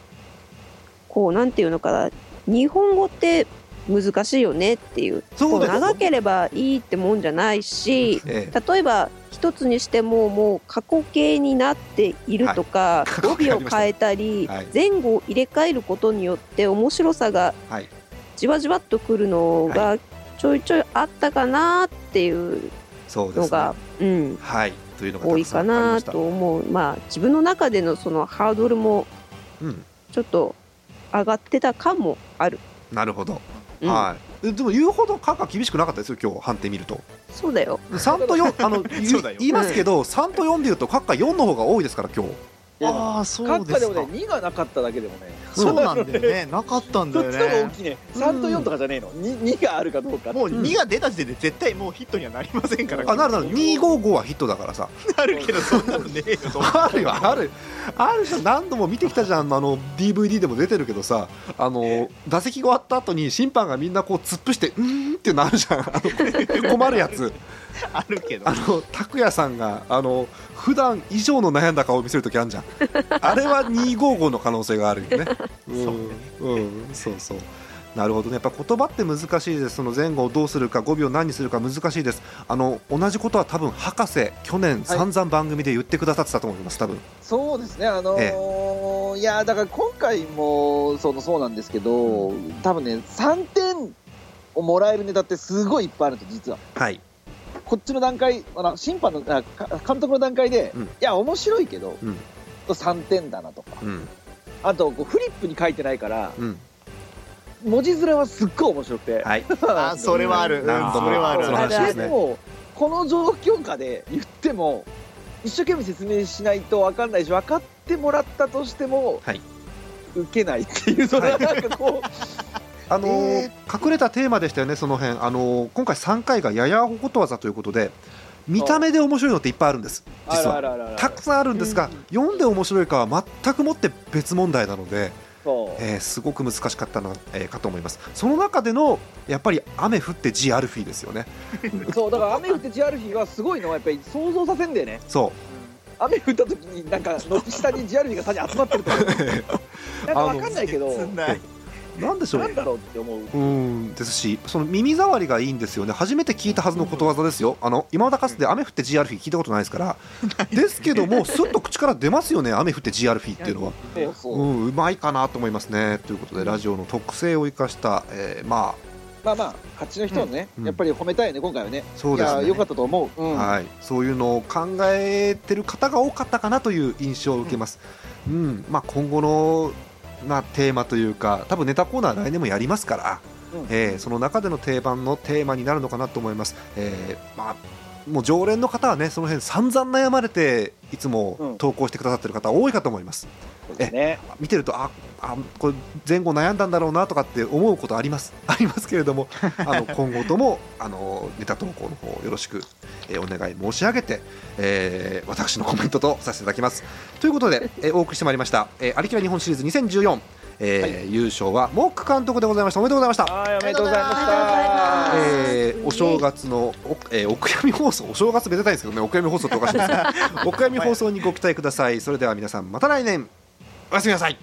こうなんていうのかな。日本語って難しいよねっていう。そう長ければいいってもんじゃないしえ例えば一一つにしてももう過去形になっているとか、過去語尾を変えたり、はい。前後を入れ替えることによって面白さがはい。じわじわっとくるのがちょいちょいあったかなっていうのが、うん、はいというのが多いかなと思う。まあ自分の中でのそのハードルもうん。ちょっと上がってた感もある、なるほど、うん。はい。えでも言うほど価格厳しくなかったですよ今日判定見ると。そうだよ。3と4あの 言いますけど、3と4で言うと閣下4の方が多いですから今日ああそう閣ですか。下でもね2がなかっただけでもね。そうなんだよね。なかったんだよそっちの方が大ねきいね。3と4とかじゃねえの。2, 2があるかどうかもう2が出た時点で絶対もうヒットにはなりませんから。あなるなる255はヒットだからさ。なるけどそんなのね。え よあるよある。あるじゃん何度も見てきたじゃん。あの DVD でも出てるけどさ。あの打席が終わった後に審判がみんなこう突っ伏してうーんってなるじゃん。あの 困るやつ あるけど。あの拓也さんがあの普段以上の悩んだ顔を見せる時あるじゃん。あれは255の可能性があるよね。う んそうね。うんそうそう。なるほどね。やっぱ言葉って難しいです。その前後をどうするか語尾を何にするか難しいです。あの同じことは多分博士去年散々番組で言ってくださってたと思います多分。そうですね。あのーいやだから今回もそのそうなんですけど多分ね3点をもらえるネタってすごいいっぱいあるんです実は。はいこっちの段階あの審判のあか監督の段階で、うん。いや面白いけど、うん。3点だなとか。うん。あとこうフリップに書いてないからうん。文字面はすっごい面白くて、はい。あ それはある、それはある。その話ですね。でもこの状況下で言っても一生懸命説明しないと分かんないし分かってもらったとしても、はい。受けないっていうそれはなんかこう、あのーえ隠れたテーマでしたよねその辺。あのー今回3回がややほことわざということで見た目で面白いのっていっぱいあるんです。実は。たくさんあるんですが、読んで面白いかは全くもって別問題なので、えーすごく難しかったな、えーかと思います。その中でのやっぱり雨降ってジアルフィーですよね。そうだから雨降ってジアルフィはすごいのはやっぱり想像させんだよね。そ雨降った時になんか軒下にジアルフィがさに集まってると なんか分かんないけど。切なんでしょう。なんだろうって思う。うん。ですしその耳障りがいいんですよね。初めて聞いたはずのことわざですよ。あの今までかつて雨降って GR フィー聞いたことないですから。ですけどもすっと口から出ますよね雨降って GR フィーっていうのは。そうんうまいかなと思いますね。ということでラジオの特性を生かした、えーまあ。まあまあ勝ちの人をね、うん。やっぱり褒めたいよね今回はね。そうですね。かったと思う、うん。はい、そういうのを考えてる方が多かったかなという印象を受けます、うん。まあ、今後の、まあ、テーマというか多分ネタコーナー来年もやりますから、うん。えーその中での定番のテーマになるのかなと思います、えーまあ、もう常連の方はねその辺散々悩まれていつも投稿してくださってる方多いかと思います、そうですね。見てるとああこれ前後悩んだんだろうなとかって思うことあります。ありますけれども あの今後ともあのネタ投稿の方よろしく、えーお願い申し上げて、えー私のコメントとさせていただきます。ということで、えーお送りしてまいりました「えー、ありきら日本シリーズ2014」えー優勝はモック監督でございました。おめでとうございました。はいおめでとうございました。えーお正月のお、えーお悔やみ放送お正月めでたいんですけどねお悔やみ放送っておかしいですね お悔やみ放送にご期待ください。それでは皆さんまた来年。おやすみなさい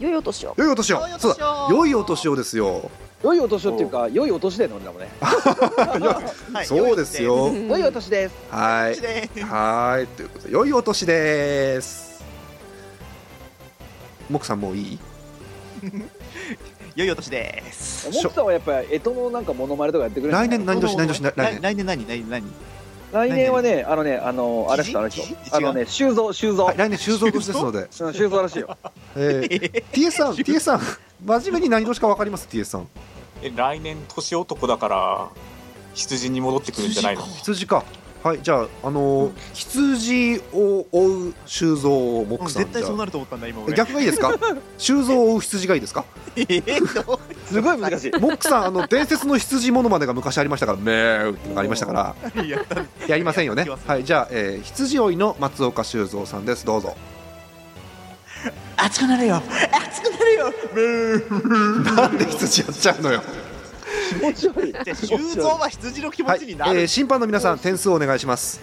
良いお年を。良いお年を。良いお年を。そうだ。良いお年をですよ、良いお年をっていうか良いお年だよね俺らもね。はい。そうですよ。う ん良いお年です。はい。はい。ということで良いお年です。モクさんもういい？良いお年です。モクさんはやっぱり干支のなんかモノマネとかやってくれる来年何年何年来来年？来年何何何？来年はねあのねあのあれですあれですよあのね修造修造。はい来年修造年ですので、うん修造らしいよ。えー、TS さん TS さん真面目に何年か分かります？TS さん。え来年年男だから羊に戻ってくるんじゃないの？羊かはいじゃああのー羊を追う修造をモックさん絶対そうじゃなると思ったんだ今逆がいいですか？修造を追う羊がいいですか？えーすごい難しい。モックさんあの伝説の羊モノマネが昔ありましたから。ねーってのがありましたから。やりませんよね。はいじゃあ、えー羊追いの松岡修造さんです。どうぞ。熱くなるよ。熱くなるよ。なんで羊やっちゃうのよ気持ち悪い。じゃあ修造は羊の気持はいちになる、えー審判の皆さん点数をお願いします。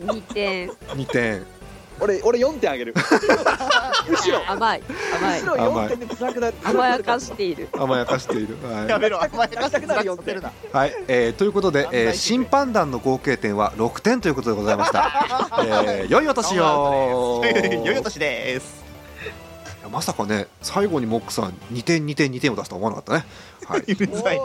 2点。2点。俺俺4点あげる。むしろ。甘い。甘い。むしろ4点で辛くなる。甘やかしている。甘やかしている、はい。やめろ。甘やかして泣きたくなるなはい、えーということで、えー審判団の合計点は6点ということでございました。えー良いお年を。良いお年です。いやまさかね、最後にモックさん2点2点2点を出すとは思わなかったね。はい、うるさい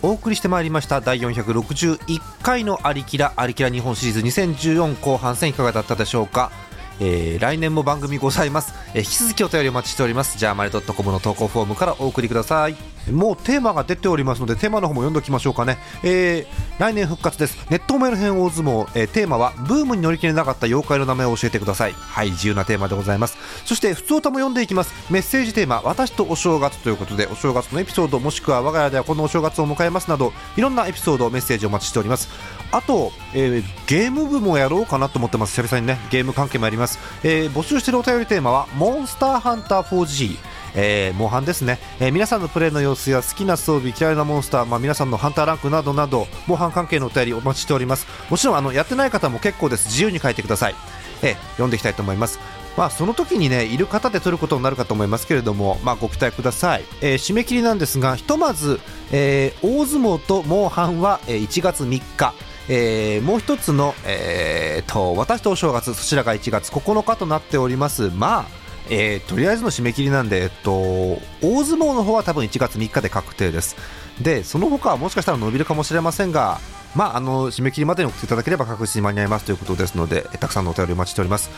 お送りしてまいりました第461回のアリキラアリキラ日本シリーズ2014後半戦いかがだったでしょうか、えー来年も番組ございます、えー引き続きお便りお待ちしております。ジャーマネドットコムの投稿フォームからお送りください。もうテーマが出ておりますのでテーマの方も読んでおきましょうかね、えー来年復活です。ネットメール編大相撲、えーテーマはブームに乗り切れなかった妖怪の名前を教えてください。はい自由なテーマでございます。そして普通歌も読んでいきます。メッセージテーマ私とお正月ということでお正月のエピソードもしくは我が家ではこのお正月を迎えますなどいろんなエピソードメッセージをお待ちしております。あと、えーゲーム部もやろうかなと思ってます。久々にねゲーム関係もやります、えー募集しているお便りテーマはモンスターハンター 4G えー、モンハンですね、えー皆さんのプレイの様子や好きな装備嫌いなモンスター、まあ、皆さんのハンターランクなどなどモンハン関係のお便りお待ちしております。もちろんあのやってない方も結構です。自由に書いてください、えー読んでいきたいと思います。まあ、その時にねいる方で取ることになるかと思いますけれども、まあ、ご期待ください、えー締め切りなんですがひとまず、えー大相撲とモンハンは、え1月3日。えーもう一つの、えーと私とお正月そちらが1月9日となっております。まあえーとりあえずの締め切りなんで、えっと、大相撲の方は多分1月3日で確定です。でその他はもしかしたら伸びるかもしれませんがまあ、あの締め切りまでに送っていただければ確実に間に合いますということですのでたくさんのお便りお待ちしております。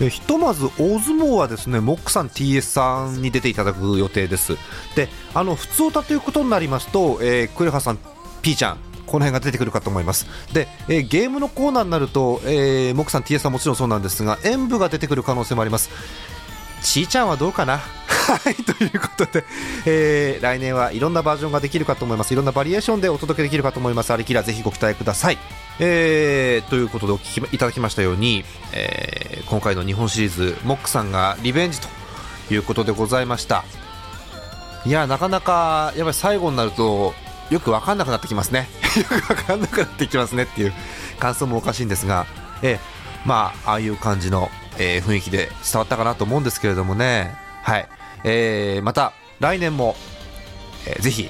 えひとまず大相撲はですねモックさん TS さんに出ていただく予定です。であの普通歌ということになりますと、えー、クレハさん P ちゃんこの辺が出てくるかと思います。で、えーゲームのコーナーになると、えー、モックさん TS さんもちろんそうなんですが演舞が出てくる可能性もあります。ちーちゃんはどうかな？はいということで、えー来年はいろんなバージョンができるかと思います。いろんなバリエーションでお届けできるかと思います。ありきらぜひご期待ください。えーということでお聞きいただきましたように、えー今回の日本シリーズモックさんがリベンジということでございました。いやなかなかやっぱり最後になるとよく分かんなくなってきますね。よく分かんなくなってきますねっていう感想もおかしいんですが、えーまあああいう感じの、えー雰囲気で伝わったかなと思うんですけれどもね。はい、えーまた来年も、えーぜひ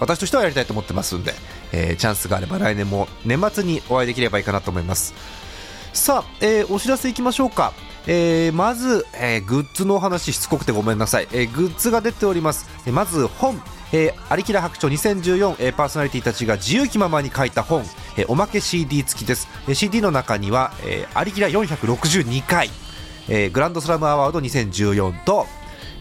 私としてはやりたいと思ってますんで、えーチャンスがあれば来年も年末にお会いできればいいかなと思います。さあ、えーお知らせいきましょうか、えーまず、えーグッズのお話しつこくてごめんなさい、えーグッズが出ております。えーまず本。えー、アリキラ白書2014、えーパーソナリティたちが自由気ままに書いた本、えーおまけ CD 付きです、えー CD の中には、えーアリキラ462回、えーグランドスラムアワード2014と、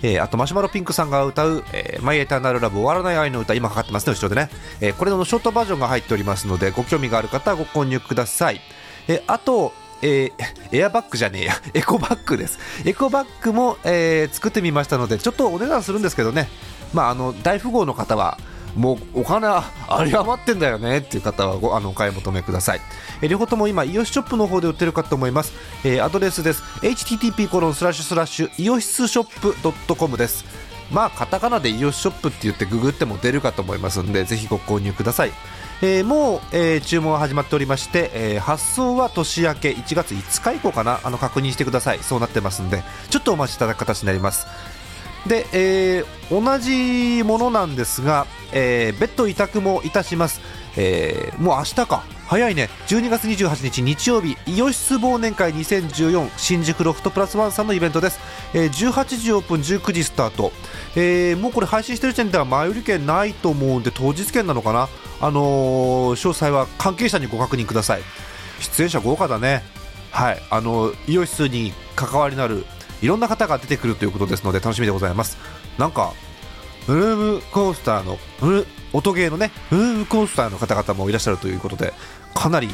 えーあとマシュマロピンクさんが歌う「えーマイ・エターナル・ラブ終わらない愛の歌」今かかってますね後ろでね、えーこれのショートバージョンが入っておりますのでご興味がある方はご購入ください、えーあとえー エアバッグじゃねえや。エコバッグです。エコバッグも、えー作ってみましたのでちょっとお値段するんですけどね。まああの大富豪の方はもうお金あり余ってんだよねっていう方はご あのお買い求めください。えー両方とも今イオシショップの方で売ってるかと思います、えーアドレスです。http コロンスラッシュスラッシュイオシスショップ .com です。まあカタカナでイオシショップって言ってググっても出るかと思いますのでぜひご購入ください。えーもう、えー注文は始まっておりまして、えー発送は年明け1月5日以降かな？あの確認してください。そうなってますんでちょっとお待ちいただく形になります。で、えー同じものなんですが、えー別途委託もいたします、えーもう明日か。早いね。12月28日日曜日イオシス忘年会2014新宿ロフトプラスワンさんのイベントです、えー18時オープン19時スタート、えーもうこれ配信してる時点では前売り券ないと思うんで当日券なのかな？あのー詳細は関係者にご確認ください。出演者豪華だね。はい。あのイオシスに関わりのあるいろんな方が出てくるということですので楽しみでございます。なんかルームコースターの音ゲーのねルームコースターの方々もいらっしゃるということでかなり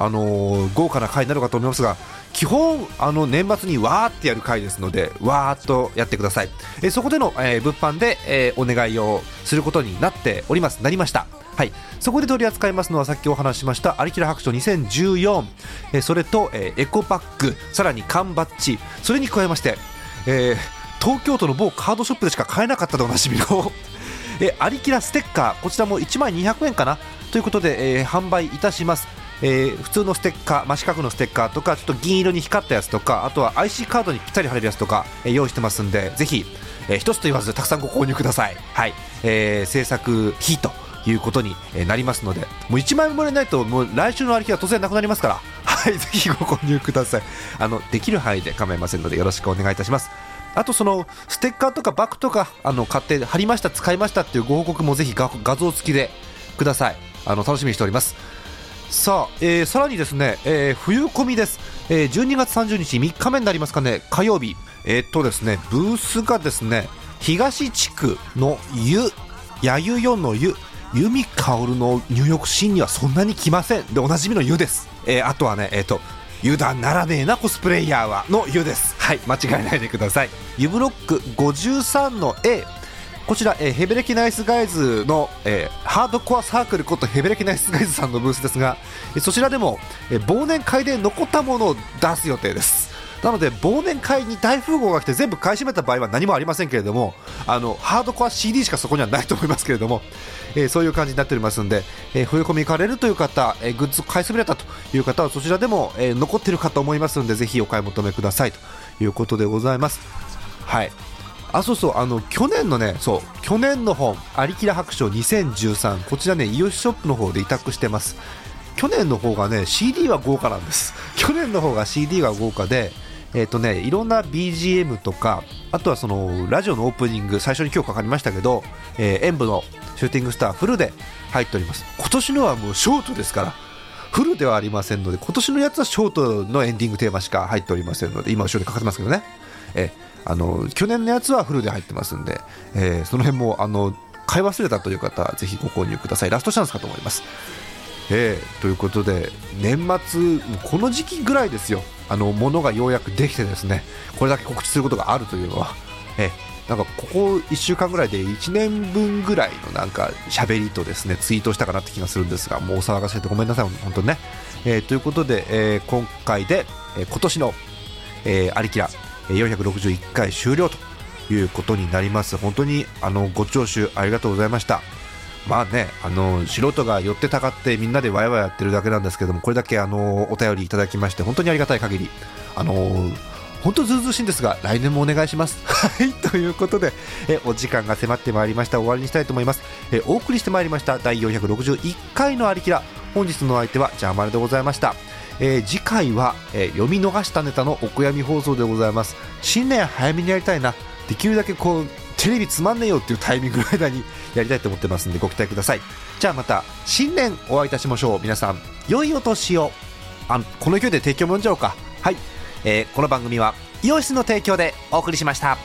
あのー豪華な回になるかと思いますが基本あの年末にわーってやる回ですのでわーっとやってください、えーそこでの、えー物販で、えお願いをすることになっております。なりました？はい、そこで取り扱いますのはさっきお話ししました「アリキラ白書2014」えそれと、えエコバッグさらに缶バッジ。それに加えまして、え東京都の某カードショップでしか買えなかったでおなじみの えーアリキラステッカー。こちらも1枚200円かな？ということで、え販売いたします、えー普通のステッカー真四角のステッカーとかちょっと銀色に光ったやつとかあとは IC カードにぴったり貼れるやつとか、えー用意してますんでぜひ、えー一つと言わずたくさんご購入ください。はい、えー制作費ということになりますのでもう1枚も売れないともう来週のアリキラ当然なくなりますから。はいぜひご購入ください。あのできる範囲で構いませんのでよろしくお願いいたします。あとそのステッカーとかバッグとかあの買って貼りました使いましたっていうご報告もぜひ画画像付きでください。あの楽しみにしております。さあ、えーさらにですね、えー冬込みです、えー12月30日3日目になりますかね。火曜日。えーっとですねブースがですね東地区の湯やゆ4の湯由美薫の入浴シーンにはそんなに来ません。でおなじみの湯です、えーあとはねえーっと油断ならねえなコスプレイヤーはの湯です。はい間違えないでください。湯ブロック53の A こちら、えーヘベレキナイスガイズの、えーハードコアサークルことヘベレキナイスガイズさんのブースですが、えそちらでも、え忘年会で残ったものを出す予定です。なので忘年会に大富豪が来て全部買い占めた場合は何もありませんけれどもあのハードコア CD しかそこにはないと思いますけれども、えーそういう感じになっておりますので、えー冬込み行かれるという方、えーグッズ買い占めたという方はそちらでも、えー残っているかと思いますのでぜひお買い求めくださいということでございます。はい。あそうそうあの去年のねそう去年の本「アリキラ白書2013」こちらねイオシショップの方で委託してます。去年の方がね CD は豪華なんです。去年の方が CD が豪華でえっ、とねいろんな BGM とかあとはそのラジオのオープニング最初に今日かかりましたけど、えー演舞のシューティングスターフルで入っております。今年のはもうショートですからフルではありませんので今年のやつはショートのエンディングテーマしか入っておりませんので今後ろにかかってますけどね。えあの去年のやつはフルで入ってますんで、えーその辺もあの買い忘れたという方はぜひご購入ください。ラストチャンスかと思います。えーということで年末この時期ぐらいですよ。あのものがようやくできてですね。これだけ告知することがあるというのは、えーなんかここ1週間ぐらいで1年分ぐらいのなんか喋りとですねツイートしたかなって気がするんですがもうお騒がせてごめんなさい。本当にね、えーということで、えー今回で、えー今年の、えー、アリキラ461回終了ということになります。本当にあのご聴取ありがとうございました。まあねあの素人が寄ってたかってみんなでワイワイやってるだけなんですけどもこれだけあのお便りいただきまして本当にありがたい限り。あの本当ずうずうしいんですが来年もお願いします。はいということでえお時間が迫ってまいりました。終わりにしたいと思います。えお送りしてまいりました第461回のありきら本日の相手はジャーマルでございました。えー次回は、えー読み逃したネタのお悔やみ放送でございます。新年早めにやりたいな。できるだけこうテレビつまんねえよっていうタイミングの間にやりたいと思ってますんでご期待ください。じゃあまた新年お会いいたしましょう。皆さん良いお年を。あこの勢いで提供も読んじゃおうか。はい、えーこの番組はイオシスの提供でお送りしました。